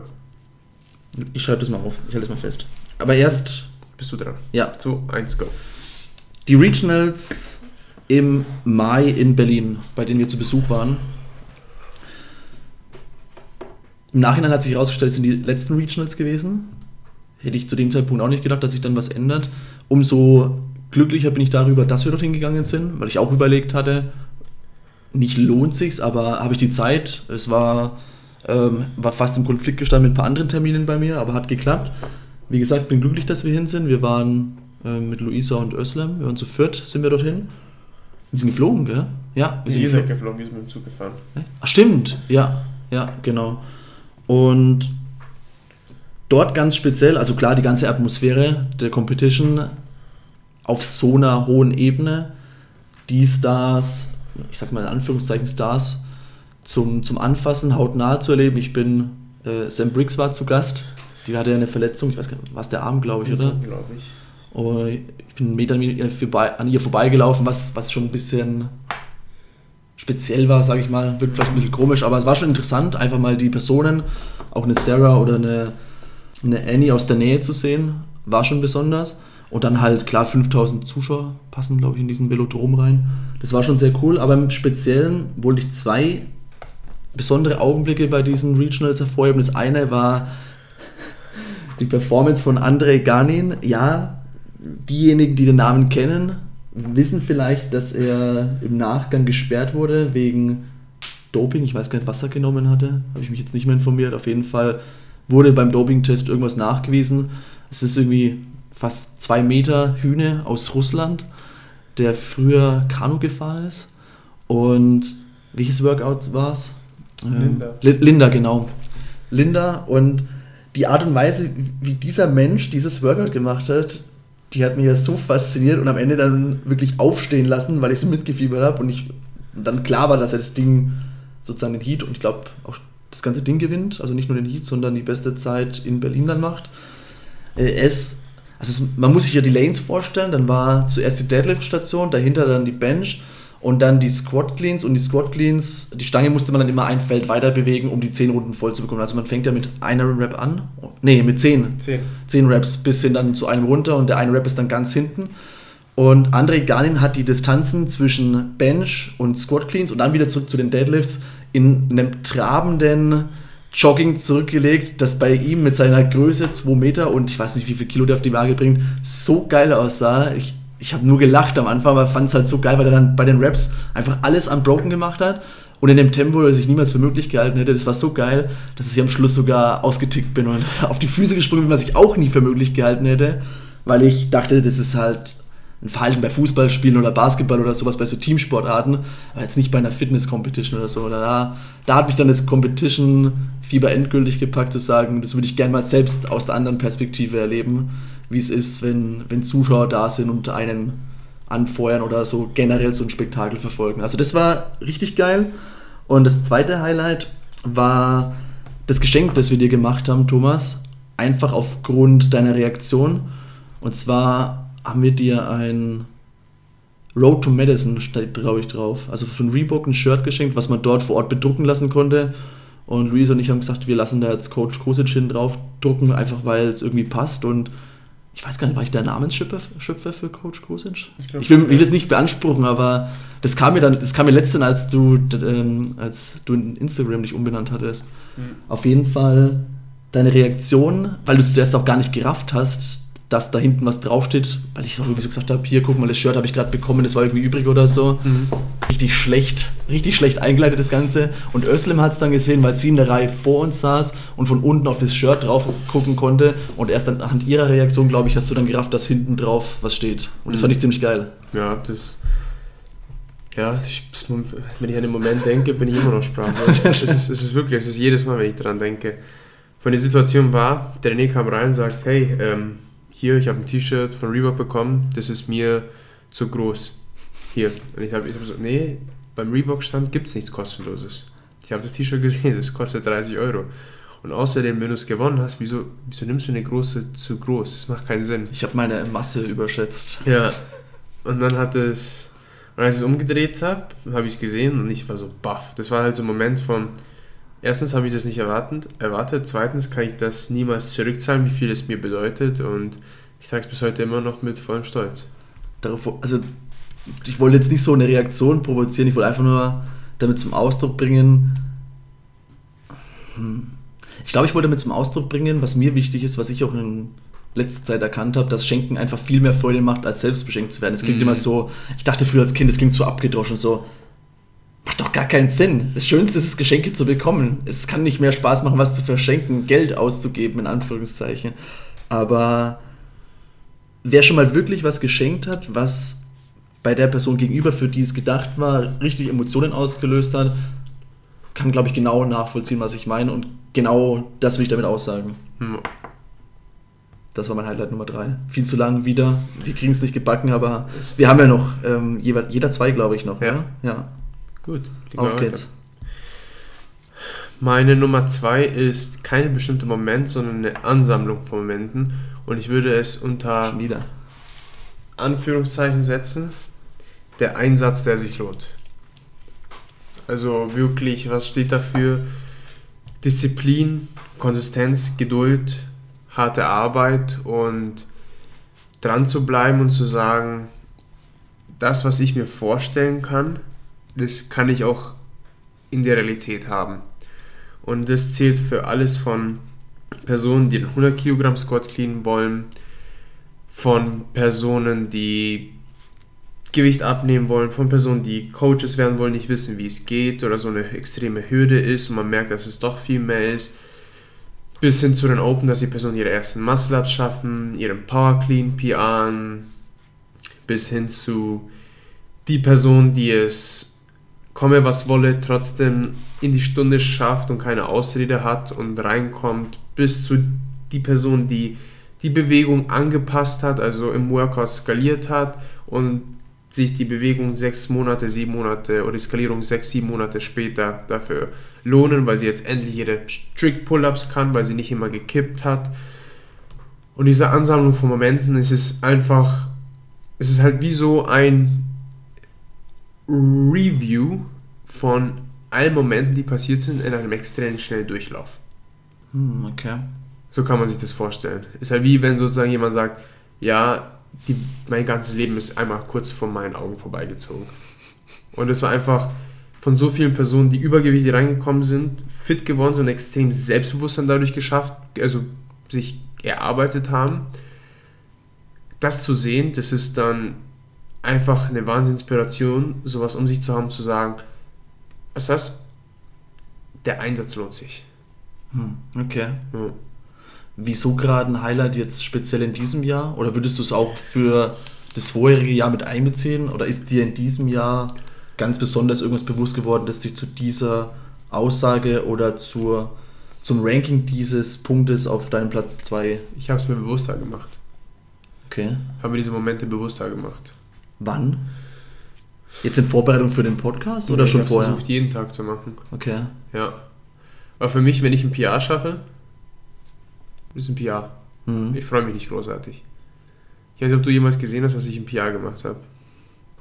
Ich schreibe das mal auf, ich halte das mal fest. Aber erst, bist du dran. ja, So, eins, go. die Regionals im Mai in Berlin, bei denen wir zu Besuch waren. Im Nachhinein hat sich herausgestellt, es sind die letzten Regionals gewesen. Hätte ich zu dem Zeitpunkt auch nicht gedacht, dass sich dann was ändert. Umso glücklicher bin ich darüber, dass wir dorthin gegangen sind, weil ich auch überlegt hatte, nicht lohnt sich's, aber habe ich die Zeit. Es war, ähm, war fast im Konflikt gestanden mit ein paar anderen Terminen bei mir, aber hat geklappt. Wie gesagt, bin glücklich, dass wir hin sind. Wir waren äh, mit Luisa und Özlem, wir waren zu viert, sind wir dorthin. Wir sind geflogen, gell? Ja, wir sind geflogen. weggeflogen, wir sind mit dem Zug gefahren. Ach, stimmt, ja, ja, genau. Und dort ganz speziell, also klar, die ganze Atmosphäre der Competition auf so einer hohen Ebene, die Stars, ich sag mal in Anführungszeichen Stars, zum, zum Anfassen, hautnah zu erleben. Ich bin, äh, Sam Briggs war zu Gast, die hatte ja eine Verletzung, ich weiß gar nicht, war es der Arm, glaube ich, oder? Glaube ich. Ich bin einen Meter an ihr an ihr vorbeigelaufen, was, was schon ein bisschen speziell war, sage ich mal. Wirkt vielleicht ein bisschen komisch, aber es war schon interessant, einfach mal die Personen, auch eine Sarah oder eine, eine Annie aus der Nähe zu sehen, war schon besonders. Und dann halt, klar, 5000 Zuschauer passen, glaube ich, in diesen Velodrom rein. Das war schon sehr cool, aber im Speziellen wollte ich zwei besondere Augenblicke bei diesen Regionals hervorheben. Das eine war die Performance von Andrei Ganin. Ja, diejenigen, die den Namen kennen, wissen vielleicht, dass er im Nachgang gesperrt wurde wegen Doping. Ich weiß gar nicht, was er genommen hatte. Habe ich mich jetzt nicht mehr informiert. Auf jeden Fall wurde beim Dopingtest irgendwas nachgewiesen. Es ist irgendwie fast zwei Meter Hühne aus Russland, der früher Kanu gefahren ist. Und welches Workout war es? Linda. Li- Linda, genau. Linda und die Art und Weise, wie dieser Mensch dieses Workout gemacht hat, die hat mich ja so fasziniert und am Ende dann wirklich aufstehen lassen, weil ich so mitgefiebert habe und ich und dann klar war, dass er das Ding sozusagen den Heat und ich glaube auch das ganze Ding gewinnt, also nicht nur den Heat, sondern die beste Zeit in Berlin dann macht. Äh, Es, also es, man muss sich ja die Lanes vorstellen, dann war zuerst die Deadlift-Station, dahinter dann die Bench und dann die Squat Cleans und die Squat Cleans, die Stange musste man dann immer ein Feld weiter bewegen, um die 10 Runden voll zu bekommen. Also man fängt ja mit einer Rep an, nee, mit 10. Zehn. 10 Reps bis hin dann zu einem runter und der eine Rep ist dann ganz hinten. Und André Ganin hat die Distanzen zwischen Bench und Squat Cleans und dann wieder zurück zu den Deadlifts in einem trabenden Jogging zurückgelegt, das bei ihm mit seiner Größe 2 Meter und ich weiß nicht, wie viel Kilo der auf die Waage bringt, so geil aussah. Ich, ich habe nur gelacht am Anfang, aber fand es halt so geil, weil er dann bei den Raps einfach alles unbroken gemacht hat. Und in dem Tempo, das ich niemals für möglich gehalten hätte, das war so geil, dass ich am Schluss sogar ausgetickt bin und auf die Füße gesprungen bin, was ich auch nie für möglich gehalten hätte, weil ich dachte, das ist halt ein Verhalten bei Fußballspielen oder Basketball oder sowas, bei so Teamsportarten, aber jetzt nicht bei einer Fitness-Competition oder so. Da, da hat mich dann das Competition-Fieber endgültig gepackt, zu sagen, das würde ich gerne mal selbst aus der anderen Perspektive erleben, wie es ist, wenn, wenn Zuschauer da sind und einen anfeuern oder so generell so ein Spektakel verfolgen. Also das war richtig geil. Und das zweite Highlight war das Geschenk, das wir dir gemacht haben, Thomas, einfach aufgrund deiner Reaktion. Und zwar haben wir dir ein Road to Madison, steht glaube ich drauf. Also von Reebok ein Shirt geschenkt, was man dort vor Ort bedrucken lassen konnte. Und Luis und ich haben gesagt, wir lassen da jetzt Coach Krosic hin drauf drucken, einfach weil es irgendwie passt. Und ich weiß gar nicht, war ich der Namensschöpfer Schöpfer für Coach Krosic? Ich, ich will, will das nicht beanspruchen, aber das kam mir dann, das kam mir letztens, als du, ähm, als du in Instagram dich umbenannt hattest. Mhm. Auf jeden Fall deine Reaktion, weil du es zuerst auch gar nicht gerafft hast, dass da hinten was draufsteht, weil ich so irgendwie so gesagt habe, hier, guck mal, das Shirt habe ich gerade bekommen, das war irgendwie übrig oder so. Mhm. Richtig schlecht, richtig schlecht eingeleitet das Ganze. Und Özlem hat es dann gesehen, weil sie in der Reihe vor uns saß und von unten auf das Shirt drauf gucken konnte. Und erst anhand ihrer Reaktion, glaube ich, hast du dann gerafft, dass hinten drauf was steht. Und das mhm. fand ich ziemlich geil. Ja, das... Ja, wenn ich an den Moment denke, bin ich immer noch sprachlos. es, ist, es ist wirklich, es ist jedes Mal, wenn ich daran denke. Von der Situation war, der René kam rein und sagt, hey, ähm, hier, ich habe ein T-Shirt von Reebok bekommen, das ist mir zu groß. Hier. Und ich habe ich hab so, nee, beim Reebok-Stand gibt es nichts kostenloses. Ich habe das T-Shirt gesehen, das kostet 30 Euro. Und außerdem, wenn du es gewonnen hast, wieso, wieso nimmst du eine große zu groß? Das macht keinen Sinn. Ich habe meine Masse überschätzt. Ja. Und dann hat es, und als ich es umgedreht habe, habe ich es gesehen und ich war so baff. Das war halt so ein Moment von, erstens habe ich das nicht erwartet, erwartet, zweitens kann ich das niemals zurückzahlen, wie viel es mir bedeutet und ich trage es bis heute immer noch mit vollem Stolz. Darauf, also ich wollte jetzt nicht so eine Reaktion provozieren, ich wollte einfach nur damit zum Ausdruck bringen, hm. ich glaube, ich wollte damit zum Ausdruck bringen, was mir wichtig ist, was ich auch in letzter Zeit erkannt habe, dass Schenken einfach viel mehr Freude macht, als selbst beschenkt zu werden. Es klingt mhm. immer so, ich dachte früher als Kind, es klingt so abgedroschen, so, macht doch gar keinen Sinn. Das Schönste ist es, Geschenke zu bekommen. Es kann nicht mehr Spaß machen, was zu verschenken, Geld auszugeben, in Anführungszeichen. Aber wer schon mal wirklich was geschenkt hat, was bei der Person gegenüber, für die es gedacht war, richtig Emotionen ausgelöst hat, kann, glaube ich, genau nachvollziehen, was ich meine. Und genau das will ich damit aussagen. Hm. Das war mein Highlight Nummer drei. Viel zu lang wieder. Wir kriegen es nicht gebacken, aber wir haben ja noch ähm, jeder, zwei, glaube ich, noch. Ja. Oder? ja. Gut, auf geht's. Meine Nummer zwei ist kein bestimmter Moment, sondern eine Ansammlung von Momenten. Und ich würde es unter Anführungszeichen setzen. Der Einsatz, der sich lohnt. Also wirklich, was steht dafür? Disziplin, Konsistenz, Geduld, harte Arbeit und dran zu bleiben und zu sagen, das, was ich mir vorstellen kann, das kann ich auch in der Realität haben. Und das zählt für alles von Personen, die den 100 Kilogramm Squat cleanen wollen, von Personen, die Gewicht abnehmen wollen, von Personen, die Coaches werden wollen, nicht wissen, wie es geht oder so eine extreme Hürde ist und man merkt, dass es doch viel mehr ist, bis hin zu den Open, dass die Personen ihre ersten Muscle-Ups schaffen, ihren Power Clean PRen, bis hin zu die Person, die es komme was wolle, trotzdem in die Stunde schafft und keine Ausrede hat und reinkommt, bis zu die Person, die die Bewegung angepasst hat, also im Workout skaliert hat und sich die Bewegung sechs Monate, sieben Monate oder die Skalierung sechs, sieben Monate später dafür lohnen, weil sie jetzt endlich ihre Strict-Pull-Ups kann, weil sie nicht immer gekippt hat. Und diese Ansammlung von Momenten, es ist einfach, es ist halt wie so ein Review von allen Momenten, die passiert sind, in einem extrem schnellen Durchlauf. Hm, okay. So kann man sich das vorstellen. Ist halt wie wenn sozusagen jemand sagt, ja, die, mein ganzes Leben ist einmal kurz vor meinen Augen vorbeigezogen. Und es war einfach von so vielen Personen, die übergewichtig reingekommen sind, fit geworden sind und extrem Selbstbewusstsein dadurch geschafft, also sich erarbeitet haben. Das zu sehen, das ist dann einfach eine Wahnsinnsinspiration, sowas um sich zu haben, zu sagen, Was heißt, der Einsatz lohnt sich. Hm, okay. Ja. Wieso gerade ein Highlight jetzt speziell in diesem Jahr? Oder würdest du es auch für das vorherige Jahr mit einbeziehen? Oder ist dir in diesem Jahr ganz besonders irgendwas bewusst geworden, das dich zu dieser Aussage oder zur, zum Ranking dieses Punktes auf deinem Platz 2? Ich habe es mir bewusster gemacht. Okay. Habe mir diese Momente bewusster gemacht. Wann? Jetzt in Vorbereitung für den Podcast oder ich schon hab's vorher? versucht, jeden Tag zu machen. Okay. Ja. Aber für mich, wenn ich ein PR schaffe, ist ein PR. Mhm. Ich freue mich nicht großartig. Ich weiß nicht, ob du jemals gesehen hast, dass ich ein PR gemacht habe.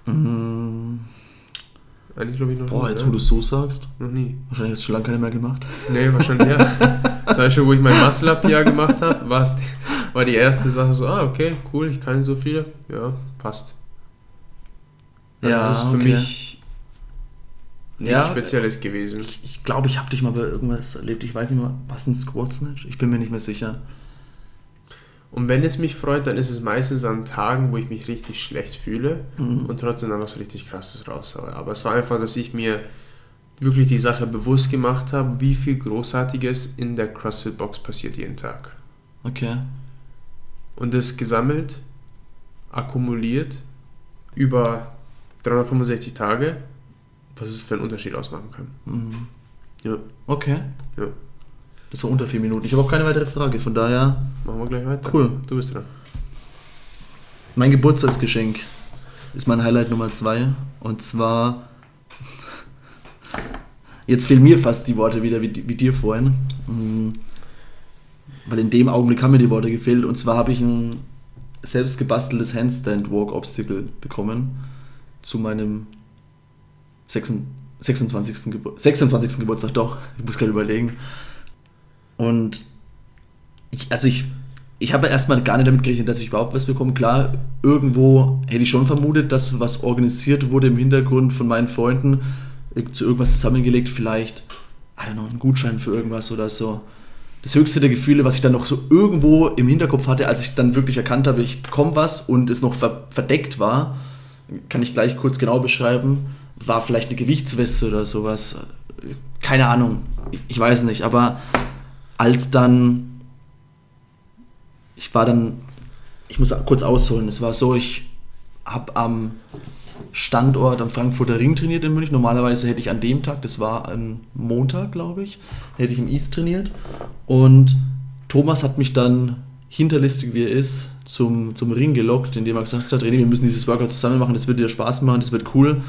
Mhm. Eigentlich glaube ich noch Boah, nie. jetzt ne? wo du es so sagst, Noch nie. wahrscheinlich hast du schon lange keine mehr gemacht. Nee, wahrscheinlich ja. Zum Beispiel, wo ich mein Muscle-Up-PR gemacht habe, war, es die- war die erste Sache so, ah, okay, cool, ich kann so viele. Ja, passt. Ja, das ist für okay. mich nichts Ja, Spezielles gewesen. Ich glaube, ich habe dich mal bei irgendwas erlebt. Ich weiß nicht mehr, was ein Squat Snatch? Ich bin mir nicht mehr sicher. Und wenn es mich freut, dann ist es meistens an Tagen, wo ich mich richtig schlecht fühle Mhm. und trotzdem dann was richtig krasses raushaue. Aber es war einfach, dass ich mir wirklich die Sache bewusst gemacht habe, wie viel Großartiges in der CrossFit-Box passiert jeden Tag. Okay. Und das gesammelt, akkumuliert über 365 Tage, was es für einen Unterschied ausmachen kann. Mhm. Ja, Okay. ja. Das war unter vier Minuten. Ich habe auch keine weitere Frage, von daher Machen wir gleich weiter. Cool. Du bist dran. mein Geburtstagsgeschenk ist mein Highlight Nummer zwei. Und zwar, jetzt fehlen mir fast die Worte wieder wie, wie dir vorhin. Mhm. Weil in dem Augenblick haben mir die Worte gefehlt. Und zwar habe ich ein selbst gebasteltes Handstand Walk Obstacle bekommen zu meinem 26. 26. Gebur 26. Geburtstag, doch. Ich muss gerade überlegen. Und ich, also ich, ich habe erstmal gar nicht damit gerechnet, dass ich überhaupt was bekomme. Klar, irgendwo hätte ich schon vermutet, dass was organisiert wurde im Hintergrund von meinen Freunden, zu irgendwas zusammengelegt, vielleicht, I don't know, ein Gutschein für irgendwas oder so. Das höchste der Gefühle, was ich dann noch so irgendwo im Hinterkopf hatte, als ich dann wirklich erkannt habe, ich bekomme was und es noch ver verdeckt war, kann ich gleich kurz genau beschreiben, war vielleicht eine Gewichtsweste oder sowas. Keine Ahnung, ich- weiß nicht, aber als dann, ich war dann, ich muss kurz ausholen, es war so, ich habe am Standort am Frankfurter Ring trainiert in München. Normalerweise hätte ich an dem Tag, das war ein Montag, glaube ich, hätte ich im East trainiert. Und Thomas hat mich dann, hinterlistig wie er ist, zum, zum Ring gelockt, indem er gesagt hat, René, wir müssen dieses Workout zusammen machen, das wird dir Spaß machen, das wird cool.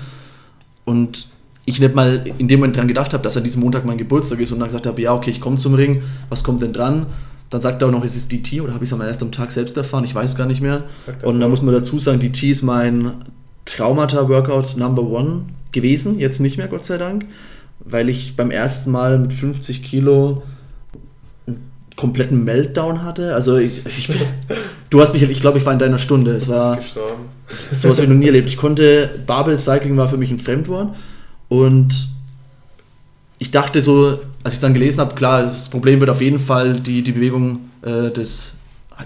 Und ich nicht mal in dem Moment dran gedacht habe, dass an diesem Montag mein Geburtstag ist und dann gesagt habe, ja, okay, ich komme zum Ring, was kommt denn dran? Dann sagt er auch noch, es ist DT oder habe ich es erst am Tag selbst erfahren, ich weiß gar nicht mehr. Er Und da muss man dazu sagen, DT ist mein Traumata-Workout Number One gewesen, jetzt nicht mehr, Gott sei Dank, weil ich beim ersten Mal mit 50 Kilo kompletten Meltdown hatte. Also ich, ich du hast mich, ich glaube, ich war in deiner Stunde. Es war sowas habe ich noch nie erlebt. Ich konnte, Barbell Cycling war für mich ein Fremdwort und ich dachte so, als ich dann gelesen habe, klar, das Problem wird auf jeden Fall die, die Bewegung äh, des,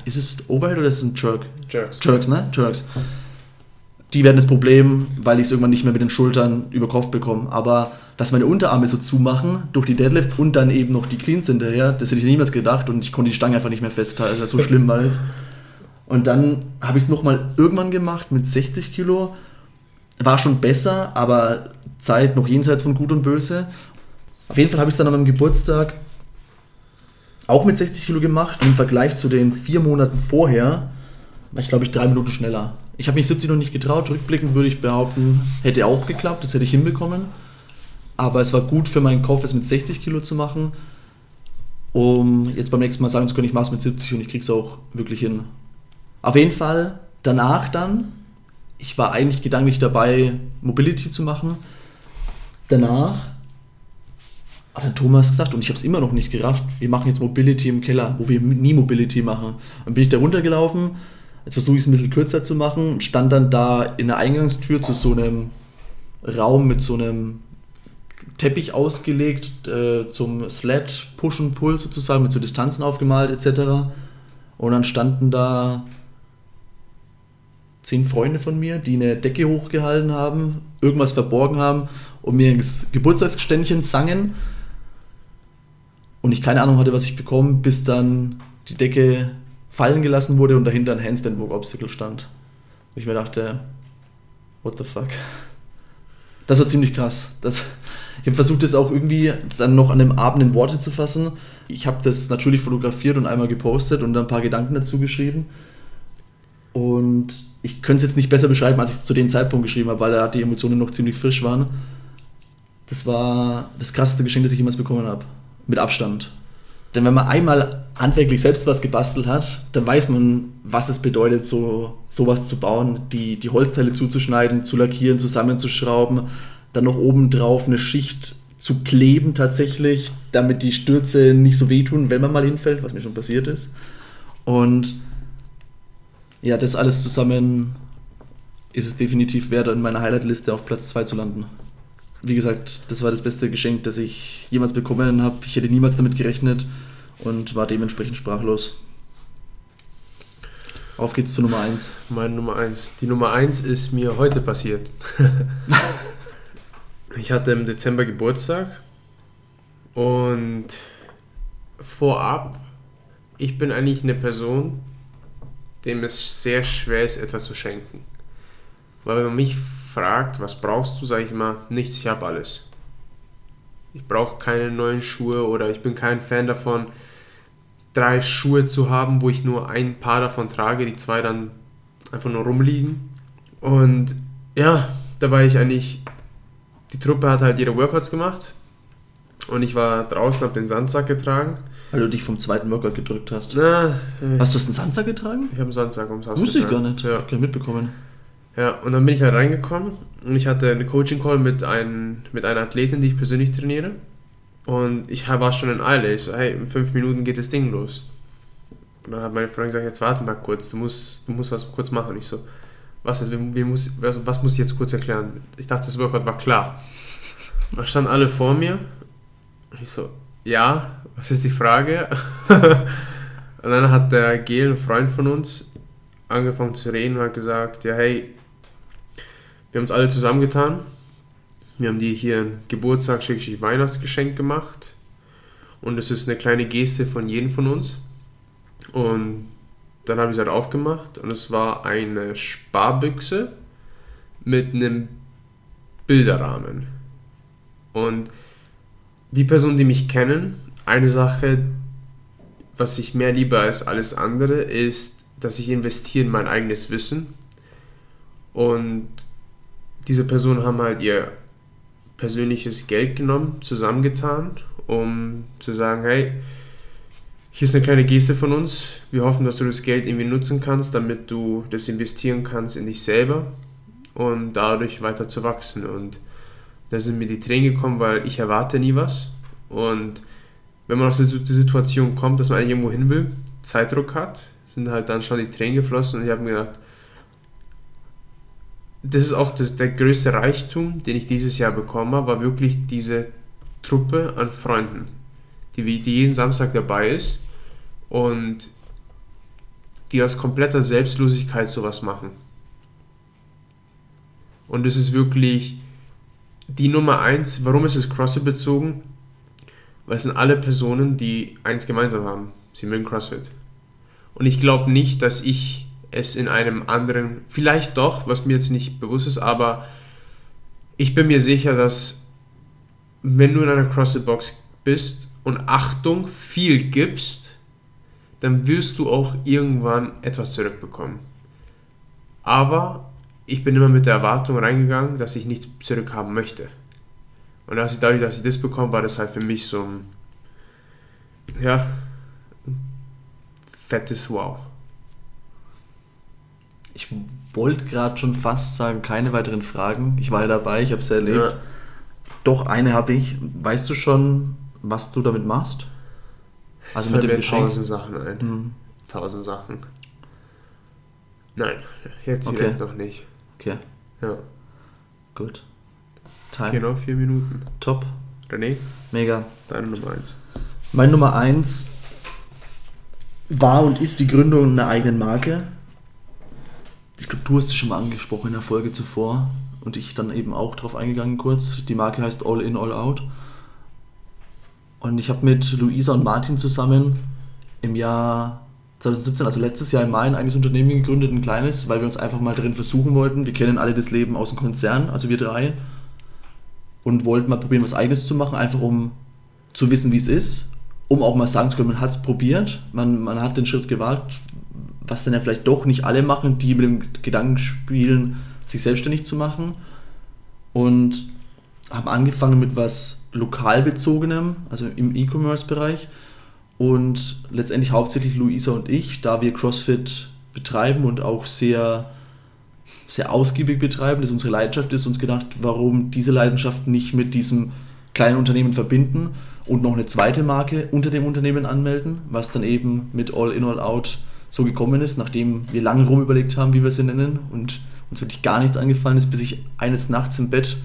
ist es Overhead oder ist es ein Jerk? Jerks. Jerks, ne? Jerks. Die werden das Problem, weil ich es irgendwann nicht mehr mit den Schultern über Kopf bekomme. Aber dass meine Unterarme so zumachen durch die Deadlifts und dann eben noch die Cleans hinterher, das hätte ich niemals gedacht und ich konnte die Stange einfach nicht mehr festhalten, so schlimm war es. Und dann habe ich es nochmal irgendwann gemacht mit 60 Kilo. War schon besser, aber Zeit noch jenseits von Gut und Böse. Auf jeden Fall habe ich es dann an meinem Geburtstag auch mit 60 Kilo gemacht. Im Vergleich zu den vier Monaten vorher war ich, glaube ich, drei Minuten schneller. Ich habe mich 70 noch nicht getraut. Rückblickend würde ich behaupten, hätte auch geklappt, das hätte ich hinbekommen. Aber es war gut für meinen Kopf, es mit 60 Kilo zu machen, um jetzt beim nächsten Mal sagen zu können, ich mache es mit 70 und ich kriege es auch wirklich hin. Auf jeden Fall danach dann, ich war eigentlich gedanklich dabei, Mobility zu machen. Danach hat dann Thomas gesagt, und ich habe es immer noch nicht gerafft, wir machen jetzt Mobility im Keller, wo wir nie Mobility machen. Dann bin ich da runtergelaufen, jetzt versuche ich es ein bisschen kürzer zu machen, stand dann da in der Eingangstür zu so einem Raum mit so einem Teppich ausgelegt äh, zum Sled, Push und Pull sozusagen, mit so Distanzen aufgemalt etc. Und dann standen da zehn Freunde von mir, die eine Decke hochgehalten haben, irgendwas verborgen haben und mir ein Geburtstagsgeständchen sangen und ich keine Ahnung hatte, was ich bekomme, bis dann die Decke fallen gelassen wurde und dahinter ein Handstand Walk Obstacle stand. Und ich mir dachte, what the fuck? Das war ziemlich krass. Das, ich habe versucht, das auch irgendwie dann noch an dem Abend in Worte zu fassen. Ich habe das natürlich fotografiert und einmal gepostet und dann ein paar Gedanken dazu geschrieben. Und ich könnte es jetzt nicht besser beschreiben, als ich es zu dem Zeitpunkt geschrieben habe, weil da die Emotionen noch ziemlich frisch waren. Das war das krasseste Geschenk, das ich jemals bekommen habe. Mit Abstand. Denn wenn man einmal handwerklich selbst was gebastelt hat, dann weiß man, was es bedeutet, so sowas zu bauen, die, die Holzteile zuzuschneiden, zu lackieren, zusammenzuschrauben, dann noch oben drauf eine Schicht zu kleben tatsächlich, damit die Stürze nicht so wehtun, wenn man mal hinfällt, was mir schon passiert ist. Und ja, das alles zusammen ist es definitiv wert, in meiner Highlight-Liste auf Platz 2 zu landen. Wie gesagt, das war das beste Geschenk, das ich jemals bekommen habe. Ich hätte niemals damit gerechnet und war dementsprechend sprachlos. Auf geht's zu Nummer 1. Meine Nummer 1. Die Nummer 1 ist mir heute passiert. ich hatte im Dezember Geburtstag und vorab, ich bin eigentlich eine Person, dem es sehr schwer ist, etwas zu schenken. Weil wenn man mich fragt, was brauchst du, sage ich immer, nichts, ich habe alles. Ich brauche keine neuen Schuhe oder ich bin kein Fan davon, drei Schuhe zu haben, wo ich nur ein Paar davon trage, die zwei dann einfach nur rumliegen. Und ja, da war ich eigentlich, die Truppe hat halt ihre Workouts gemacht und ich war draußen, habe den Sandsack getragen. Weil du dich vom zweiten Workout gedrückt hast. Na, äh, Hast du das einen Sandsack getragen? ich habe einen Sandsack ums Haus Wusste ich gar nicht. Ja. Gar nicht mitbekommen. Ja, und dann bin ich halt reingekommen und ich hatte eine Coaching-Call mit, ein, mit einer Athletin, die ich persönlich trainiere. Und ich war schon in Eile. Ich so, hey, in fünf Minuten geht das Ding los. Und dann hat meine Freundin gesagt, jetzt warte mal kurz, du musst, du musst was kurz machen. Ich so, was, jetzt, wie, wie muss, was, was muss ich jetzt kurz erklären? Ich dachte, das Workout war klar. Und dann standen alle vor mir und ich so, ja, was ist die Frage? und dann hat der Gel, ein Freund von uns, angefangen zu reden und hat gesagt, ja hey, wir haben uns alle zusammengetan. Wir haben dir hier ein Geburtstag, Schrägstrich Weihnachtsgeschenk gemacht. Und es ist eine kleine Geste von jedem von uns. Und dann habe ich es halt aufgemacht und es war eine Sparbüchse mit einem Bilderrahmen. Und die Personen, die mich kennen, eine Sache, was ich mehr liebe als alles andere, ist, dass ich investiere in mein eigenes Wissen. Und diese Personen haben halt ihr persönliches Geld genommen, zusammengetan, um zu sagen, hey, hier ist eine kleine Geste von uns. Wir hoffen, dass du das Geld irgendwie nutzen kannst, damit du das investieren kannst in dich selber und dadurch weiter zu wachsen. Und da sind mir die Tränen gekommen, weil ich erwarte nie was. Und wenn man aus der Situation kommt, dass man eigentlich irgendwo hin will, Zeitdruck hat, sind halt dann schon die Tränen geflossen und ich habe mir gedacht, das ist auch das, der größte Reichtum, den ich dieses Jahr bekommen habe, war wirklich diese Truppe an Freunden, die, die jeden Samstag dabei ist und die aus kompletter Selbstlosigkeit sowas machen. Und das ist wirklich die Nummer eins. Warum ist es CrossFit bezogen? Weil es sind alle Personen, die eins gemeinsam haben. Sie mögen CrossFit. Und ich glaube nicht, dass ich es in einem anderen, vielleicht doch, was mir jetzt nicht bewusst ist, aber ich bin mir sicher, dass wenn du in einer CrossFit-Box bist und Achtung viel gibst, dann wirst du auch irgendwann etwas zurückbekommen. Aber ich bin immer mit der Erwartung reingegangen, dass ich nichts zurückhaben möchte. Und dass ich, dadurch, dass ich das bekomme, war das halt für mich so ein, ja, fettes Wow. Ich wollte gerade schon fast sagen, keine weiteren Fragen. Ich war ja dabei, ich habe es erlebt. Ja. Doch, eine habe ich. Weißt du schon, was du damit machst? Also Also mit dem mir Geschenk? tausend Sachen ein. Hm, Tausend Sachen. Nein, jetzt Okay. direkt noch nicht. okay, Ja, gut. Teil. genau vier Minuten. Top. René, Mega. deine Nummer eins. Mein Nummer 1 war und ist die Gründung einer eigenen Marke. Ich glaube, du hast es schon mal angesprochen in der Folge zuvor. und ich dann eben auch drauf eingegangen kurz. Die Marke heißt All In, All Out. Und ich habe mit Luisa und Martin zusammen im Jahr 2017, also letztes Jahr im Mai, ein eigenes Unternehmen gegründet, ein kleines, weil wir uns einfach mal drin versuchen wollten. Wir kennen alle das Leben aus dem Konzern, also wir drei. Und wollten mal probieren, was Eigenes zu machen, einfach um zu wissen, wie es ist. Um auch mal sagen zu können, man hat es probiert, man, man hat den Schritt gewagt, was dann ja vielleicht doch nicht alle machen, die mit dem Gedanken spielen, sich selbstständig zu machen. Und haben angefangen mit was lokalbezogenem, also im E-Commerce-Bereich. Und letztendlich hauptsächlich Luisa und ich, da wir CrossFit betreiben und auch sehr, sehr ausgiebig betreiben, das unsere Leidenschaft ist, uns gedacht, warum diese Leidenschaft nicht mit diesem kleinen Unternehmen verbinden und noch eine zweite Marke unter dem Unternehmen anmelden, was dann eben mit All In, All Out so gekommen ist, nachdem wir lange rum überlegt haben, wie wir sie nennen und uns wirklich gar nichts angefallen ist, bis ich eines Nachts im Bett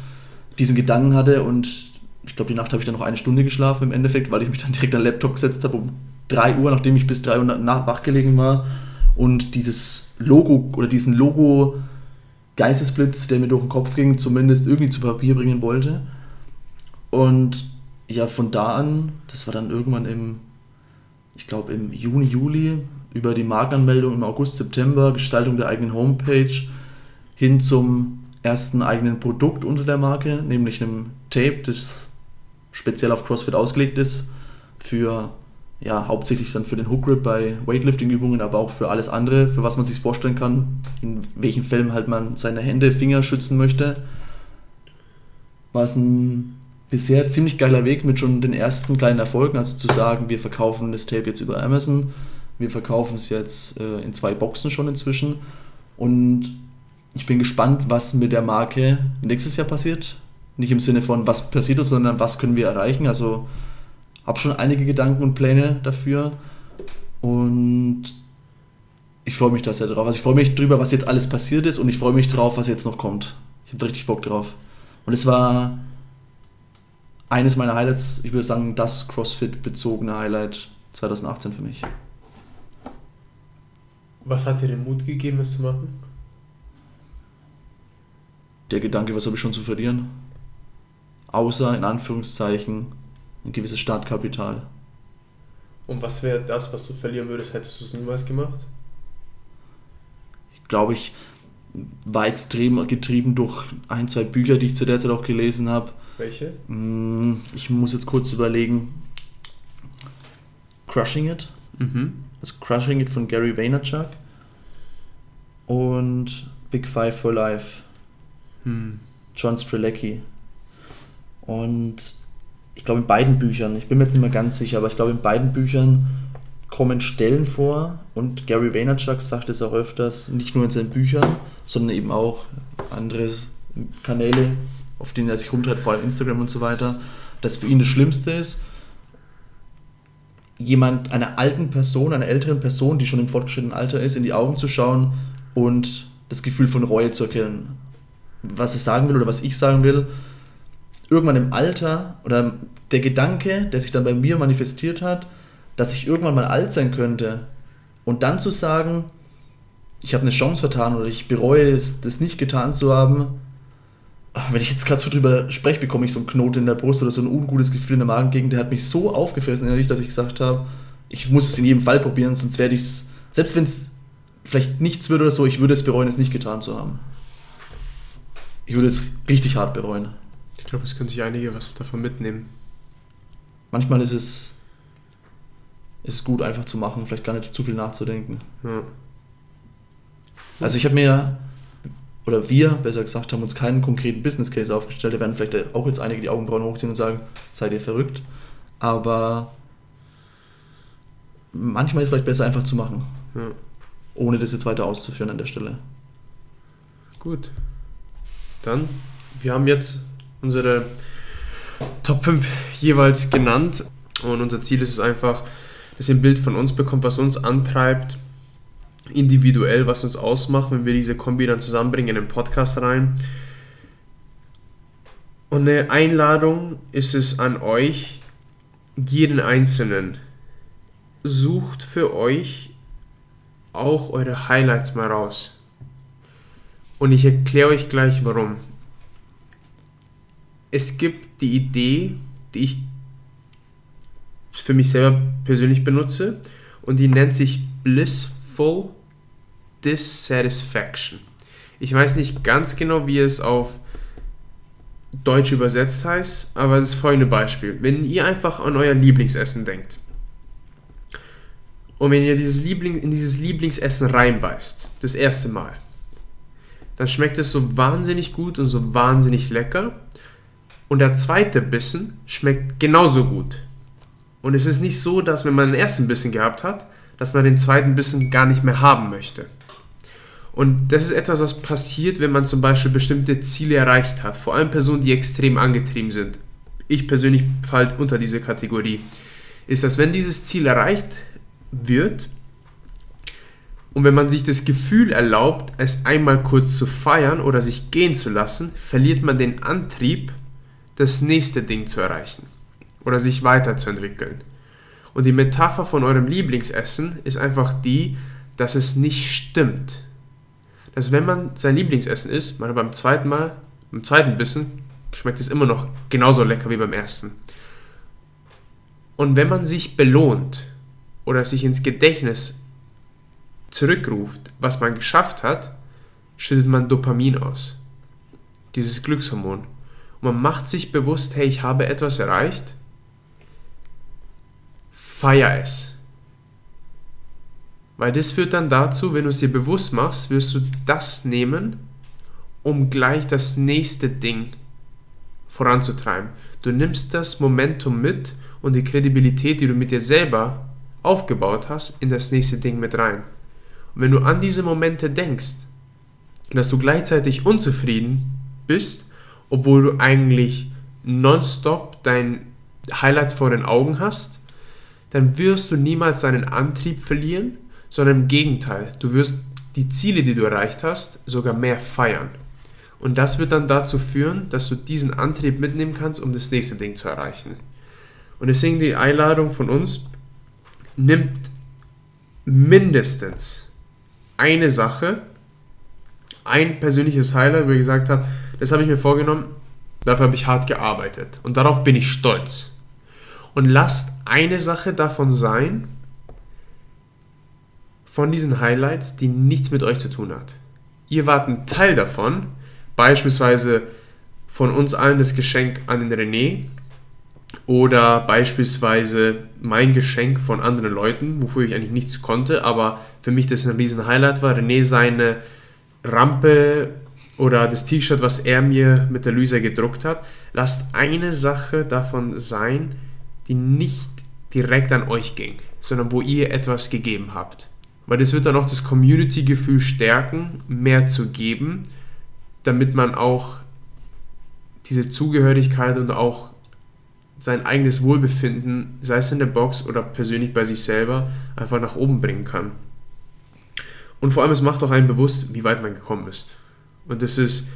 diesen Gedanken hatte und ich glaube, die Nacht habe ich dann noch eine Stunde geschlafen im Endeffekt, weil ich mich dann direkt an den Laptop gesetzt habe um 3 Uhr, nachdem ich bis 3 Uhr nach wach gelegen war und dieses Logo oder diesen Logo Geistesblitz, der mir durch den Kopf ging, zumindest irgendwie zu Papier bringen wollte. Und ja, von da an, das war dann irgendwann im, ich glaube im Juni, Juli, über die Markenanmeldung im August, September, Gestaltung der eigenen Homepage hin zum ersten eigenen Produkt unter der Marke, nämlich einem Tape, das speziell auf CrossFit ausgelegt ist, für ja, hauptsächlich dann für den Hook Grip bei Weightlifting-Übungen, aber auch für alles andere, für was man sich vorstellen kann, in welchen Fällen halt man seine Hände, Finger schützen möchte. War es ein bisher ziemlich geiler Weg mit schon den ersten kleinen Erfolgen, also zu sagen, wir verkaufen das Tape jetzt über Amazon, wir verkaufen es jetzt äh, in zwei Boxen schon inzwischen und ich bin gespannt, was mit der Marke nächstes Jahr passiert. Nicht im Sinne von, was passiert ist, sondern was können wir erreichen. Also habe schon einige Gedanken und Pläne dafür und ich freue mich da sehr drauf. Also ich freue mich drüber, was jetzt alles passiert ist und ich freue mich drauf, was jetzt noch kommt. Ich habe richtig Bock drauf. Und es war eines meiner Highlights, ich würde sagen, das CrossFit-bezogene Highlight 2018 für mich. Was hat dir den Mut gegeben, es zu machen? Der Gedanke, was habe ich schon zu verlieren? Außer in Anführungszeichen ein gewisses Startkapital. Und was wäre das, was du verlieren würdest, hättest du es niemals gemacht? Ich glaube, ich war extrem getrieben durch ein, zwei Bücher, die ich zu der Zeit auch gelesen habe. Welche? Mm, Ich muss jetzt kurz überlegen. Crushing It. Mhm. Also Crushing It von Gary Vaynerchuk. Und Big Five for Life. Hm. John Strelecki. Und ich glaube in beiden Büchern, ich bin mir jetzt nicht mehr ganz sicher, aber ich glaube in beiden Büchern kommen Stellen vor und Gary Vaynerchuk sagt es auch öfters, nicht nur in seinen Büchern, sondern eben auch andere Kanäle, auf denen er sich rumtreibt, vor allem Instagram und so weiter, dass für ihn das Schlimmste ist, jemand, einer alten Person, einer älteren Person, die schon im fortgeschrittenen Alter ist, in die Augen zu schauen und das Gefühl von Reue zu erkennen. Was er sagen will oder was ich sagen will, irgendwann im Alter oder der Gedanke, der sich dann bei mir manifestiert hat, dass ich irgendwann mal alt sein könnte und dann zu sagen, ich habe eine Chance vertan oder ich bereue es, das nicht getan zu haben, wenn ich jetzt gerade so drüber spreche, bekomme ich so einen Knoten in der Brust oder so ein ungutes Gefühl in der Magengegend, der hat mich so aufgefressen, innerlich, dass ich gesagt habe, ich muss es in jedem Fall probieren, sonst werde ich es, selbst wenn es vielleicht nichts wird oder so, ich würde es bereuen, es nicht getan zu haben. Ich würde es richtig hart bereuen. Ich glaube, es können sich einige was davon mitnehmen. Manchmal ist es, ist gut, einfach zu machen, vielleicht gar nicht zu viel nachzudenken. Ja. Also ich habe mir, oder wir, besser gesagt, haben uns keinen konkreten Business Case aufgestellt. Da werden vielleicht auch jetzt einige die Augenbrauen hochziehen und sagen, seid ihr verrückt. Aber manchmal ist es vielleicht besser, einfach zu machen, ja. ohne das jetzt weiter auszuführen an der Stelle. Gut. Dann, wir haben jetzt unsere Top 5 jeweils genannt und unser Ziel ist es einfach, dass ihr ein Bild von uns bekommt, was uns antreibt, individuell, was uns ausmacht, wenn wir diese Kombi dann zusammenbringen in den Podcast rein. Und eine Einladung ist es an euch, jeden Einzelnen. Sucht für euch auch eure Highlights mal raus. Und ich erkläre euch gleich warum. es gibt die Idee, die ich für mich selber persönlich benutze und die nennt sich Blissful Dissatisfaction. Ich weiß nicht ganz genau, wie es auf Deutsch übersetzt heißt, aber das folgende Beispiel. Wenn ihr einfach an euer Lieblingsessen denkt und wenn ihr dieses Liebling, in dieses Lieblingsessen reinbeißt, das erste Mal, dann schmeckt es so wahnsinnig gut und so wahnsinnig lecker. Und der zweite Bissen schmeckt genauso gut. Und es ist nicht so, dass wenn man den ersten Bissen gehabt hat, dass man den zweiten Bissen gar nicht mehr haben möchte. Und das ist etwas, was passiert, wenn man zum Beispiel bestimmte Ziele erreicht hat. Vor allem Personen, die extrem angetrieben sind. Ich persönlich falle unter diese Kategorie. Ist, dass wenn dieses Ziel erreicht wird und wenn man sich das Gefühl erlaubt, es einmal kurz zu feiern oder sich gehen zu lassen, verliert man den Antrieb, das nächste Ding zu erreichen oder sich weiterzuentwickeln. Und die Metapher von eurem Lieblingsessen ist einfach die, dass es nicht stimmt dass wenn man sein Lieblingsessen isst, man beim zweiten Mal, beim zweiten Bissen, schmeckt es immer noch genauso lecker wie beim ersten. Und wenn man sich belohnt oder sich ins Gedächtnis zurückruft, was man geschafft hat, schüttet man Dopamin aus. Dieses Glückshormon. Und man macht sich bewusst, hey, ich habe etwas erreicht. Feier es. Weil das führt dann dazu, wenn du es dir bewusst machst, wirst du das nehmen, um gleich das nächste Ding voranzutreiben. Du nimmst das Momentum mit und die Kredibilität, die du mit dir selber aufgebaut hast, in das nächste Ding mit rein. Und wenn du an diese Momente denkst, dass du gleichzeitig unzufrieden bist, obwohl du eigentlich nonstop dein Highlights vor den Augen hast, dann wirst du niemals deinen Antrieb verlieren sondern im Gegenteil, du wirst die Ziele, die du erreicht hast, sogar mehr feiern. Und das wird dann dazu führen, dass du diesen Antrieb mitnehmen kannst, um das nächste Ding zu erreichen. Und deswegen die Einladung von uns, nimmt mindestens eine Sache, ein persönliches Highlight, wo ich gesagt habe, das habe ich mir vorgenommen, dafür habe ich hart gearbeitet und darauf bin ich stolz. Und lasst eine Sache davon sein, von diesen Highlights, die nichts mit euch zu tun hat. Ihr wart ein Teil davon, beispielsweise von uns allen das Geschenk an den René oder beispielsweise mein Geschenk von anderen Leuten, wofür ich eigentlich nichts konnte, aber für mich das ein riesen Highlight war. René seine Rampe oder das T-Shirt, was er mir mit der Lysa gedruckt hat. Lasst eine Sache davon sein, die nicht direkt an euch ging, sondern wo ihr etwas gegeben habt. Weil das wird dann auch das Community-Gefühl stärken, mehr zu geben, damit man auch diese Zugehörigkeit und auch sein eigenes Wohlbefinden, sei es in der Box oder persönlich bei sich selber, einfach nach oben bringen kann. Und vor allem, es macht auch einen bewusst, wie weit man gekommen ist. Und das ist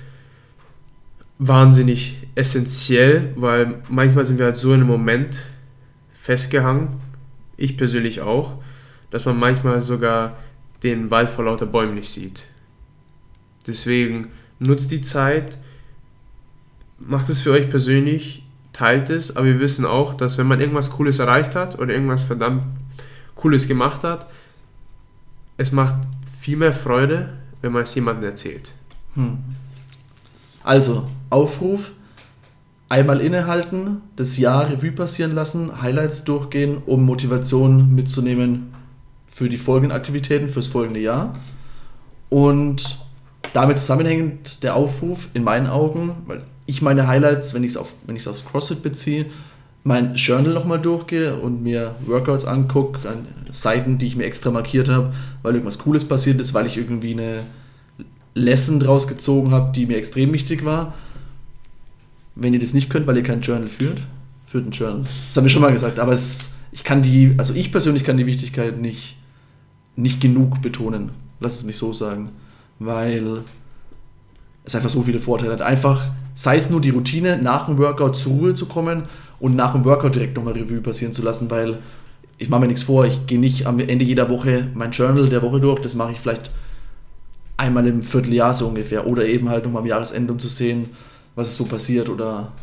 wahnsinnig essentiell, weil manchmal sind wir halt so in einem Moment festgehangen, ich persönlich auch, dass man manchmal sogar den Wald vor lauter Bäumen nicht sieht. Deswegen nutzt die Zeit, macht es für euch persönlich, teilt es, aber wir wissen auch, dass wenn man irgendwas Cooles erreicht hat oder irgendwas verdammt Cooles gemacht hat, es macht viel mehr Freude, wenn man es jemandem erzählt. Hm. Also, Aufruf, einmal innehalten, das Jahr Revue passieren lassen, Highlights durchgehen, um Motivation mitzunehmen für die folgenden Aktivitäten fürs folgende Jahr. Und damit zusammenhängend der Aufruf in meinen Augen, weil ich meine Highlights, wenn ich es auf, aufs CrossFit beziehe, mein Journal nochmal durchgehe und mir Workouts angucke, an Seiten, die ich mir extra markiert habe, weil irgendwas Cooles passiert ist, weil ich irgendwie eine Lesson draus gezogen habe, die mir extrem wichtig war. Wenn ihr das nicht könnt, weil ihr kein Journal führt, führt ein Journal. Das haben wir schon mal gesagt, aber es, ich kann die, also ich persönlich kann die Wichtigkeit nicht nicht genug betonen. Lass es mich so sagen. Weil es einfach so viele Vorteile hat. Einfach, sei es nur die Routine, nach dem Workout zur Ruhe zu kommen und nach dem Workout direkt nochmal Revue passieren zu lassen, weil ich mache mir nichts vor, ich gehe nicht am Ende jeder Woche mein Journal der Woche durch, das mache ich vielleicht einmal im Vierteljahr so ungefähr oder eben halt nochmal am Jahresende, um zu sehen, was ist so passiert oder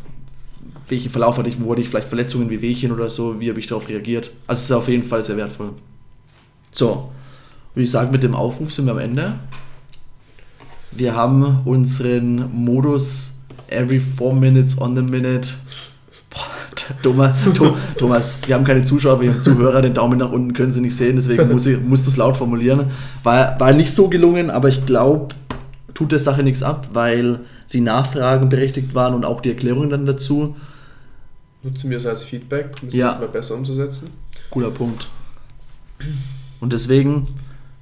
welchen Verlauf hatte ich, wo hatte ich vielleicht Verletzungen wie Wehchen oder so, wie habe ich darauf reagiert. Also es ist auf jeden Fall sehr wertvoll. So, würde ich sagen, mit dem Aufruf sind wir am Ende. Wir haben unseren Modus every four minutes on the minute. Boah, Thomas, Tho- Thomas, wir haben keine Zuschauer, wir haben Zuhörer, den Daumen nach unten können sie nicht sehen, deswegen muss ich, musst du es laut formulieren. War, war nicht so gelungen, aber ich glaube, tut der Sache nichts ab, weil die Nachfragen berechtigt waren und auch die Erklärungen dann dazu. Nutzen wir es als Feedback, um es Ja. Mal besser umzusetzen. Guter Punkt. Und deswegen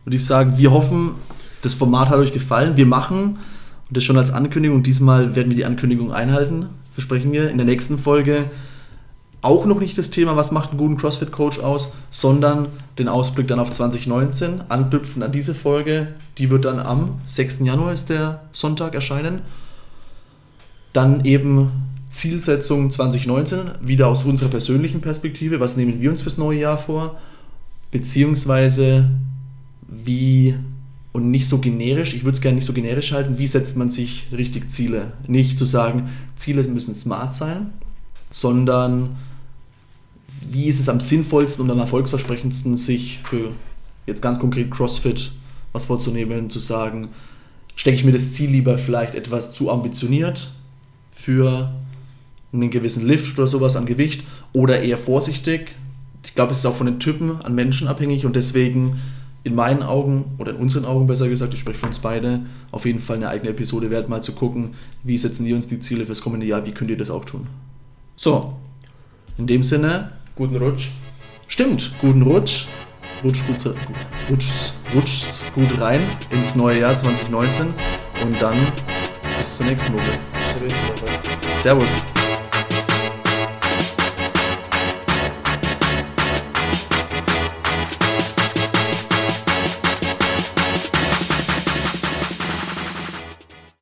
würde ich sagen, wir hoffen, das Format hat euch gefallen. Wir machen, das schon als Ankündigung, diesmal werden wir die Ankündigung einhalten, versprechen wir, in der nächsten Folge auch noch nicht das Thema, was macht einen guten CrossFit-Coach aus, sondern den Ausblick dann auf 2019, anknüpfen an diese Folge. Die wird dann am 6. Januar ist der Sonntag erscheinen. Dann eben Zielsetzung 2019, wieder aus unserer persönlichen Perspektive. Was nehmen wir uns fürs neue Jahr vor? Beziehungsweise wie, und nicht so generisch, ich würde es gerne nicht so generisch halten, wie setzt man sich richtig Ziele? Nicht zu sagen, Ziele müssen smart sein, sondern wie ist es am sinnvollsten und am erfolgsversprechendsten, sich für jetzt ganz konkret CrossFit was vorzunehmen, zu sagen, stecke ich mir das Ziel lieber vielleicht etwas zu ambitioniert für einen gewissen Lift oder sowas an Gewicht oder eher vorsichtig. Ich glaube, es ist auch von den Typen an Menschen abhängig und deswegen in meinen Augen oder in unseren Augen besser gesagt, ich spreche für uns beide, auf jeden Fall eine eigene Episode wert, mal zu gucken, wie setzen wir uns die Ziele fürs kommende Jahr, wie könnt ihr das auch tun. So, in dem Sinne, Guten Rutsch. stimmt, guten Rutsch, rutsch gut, rutsch, rutsch gut rein ins neue Jahr 2019 und dann bis zur nächsten Woche. Servus.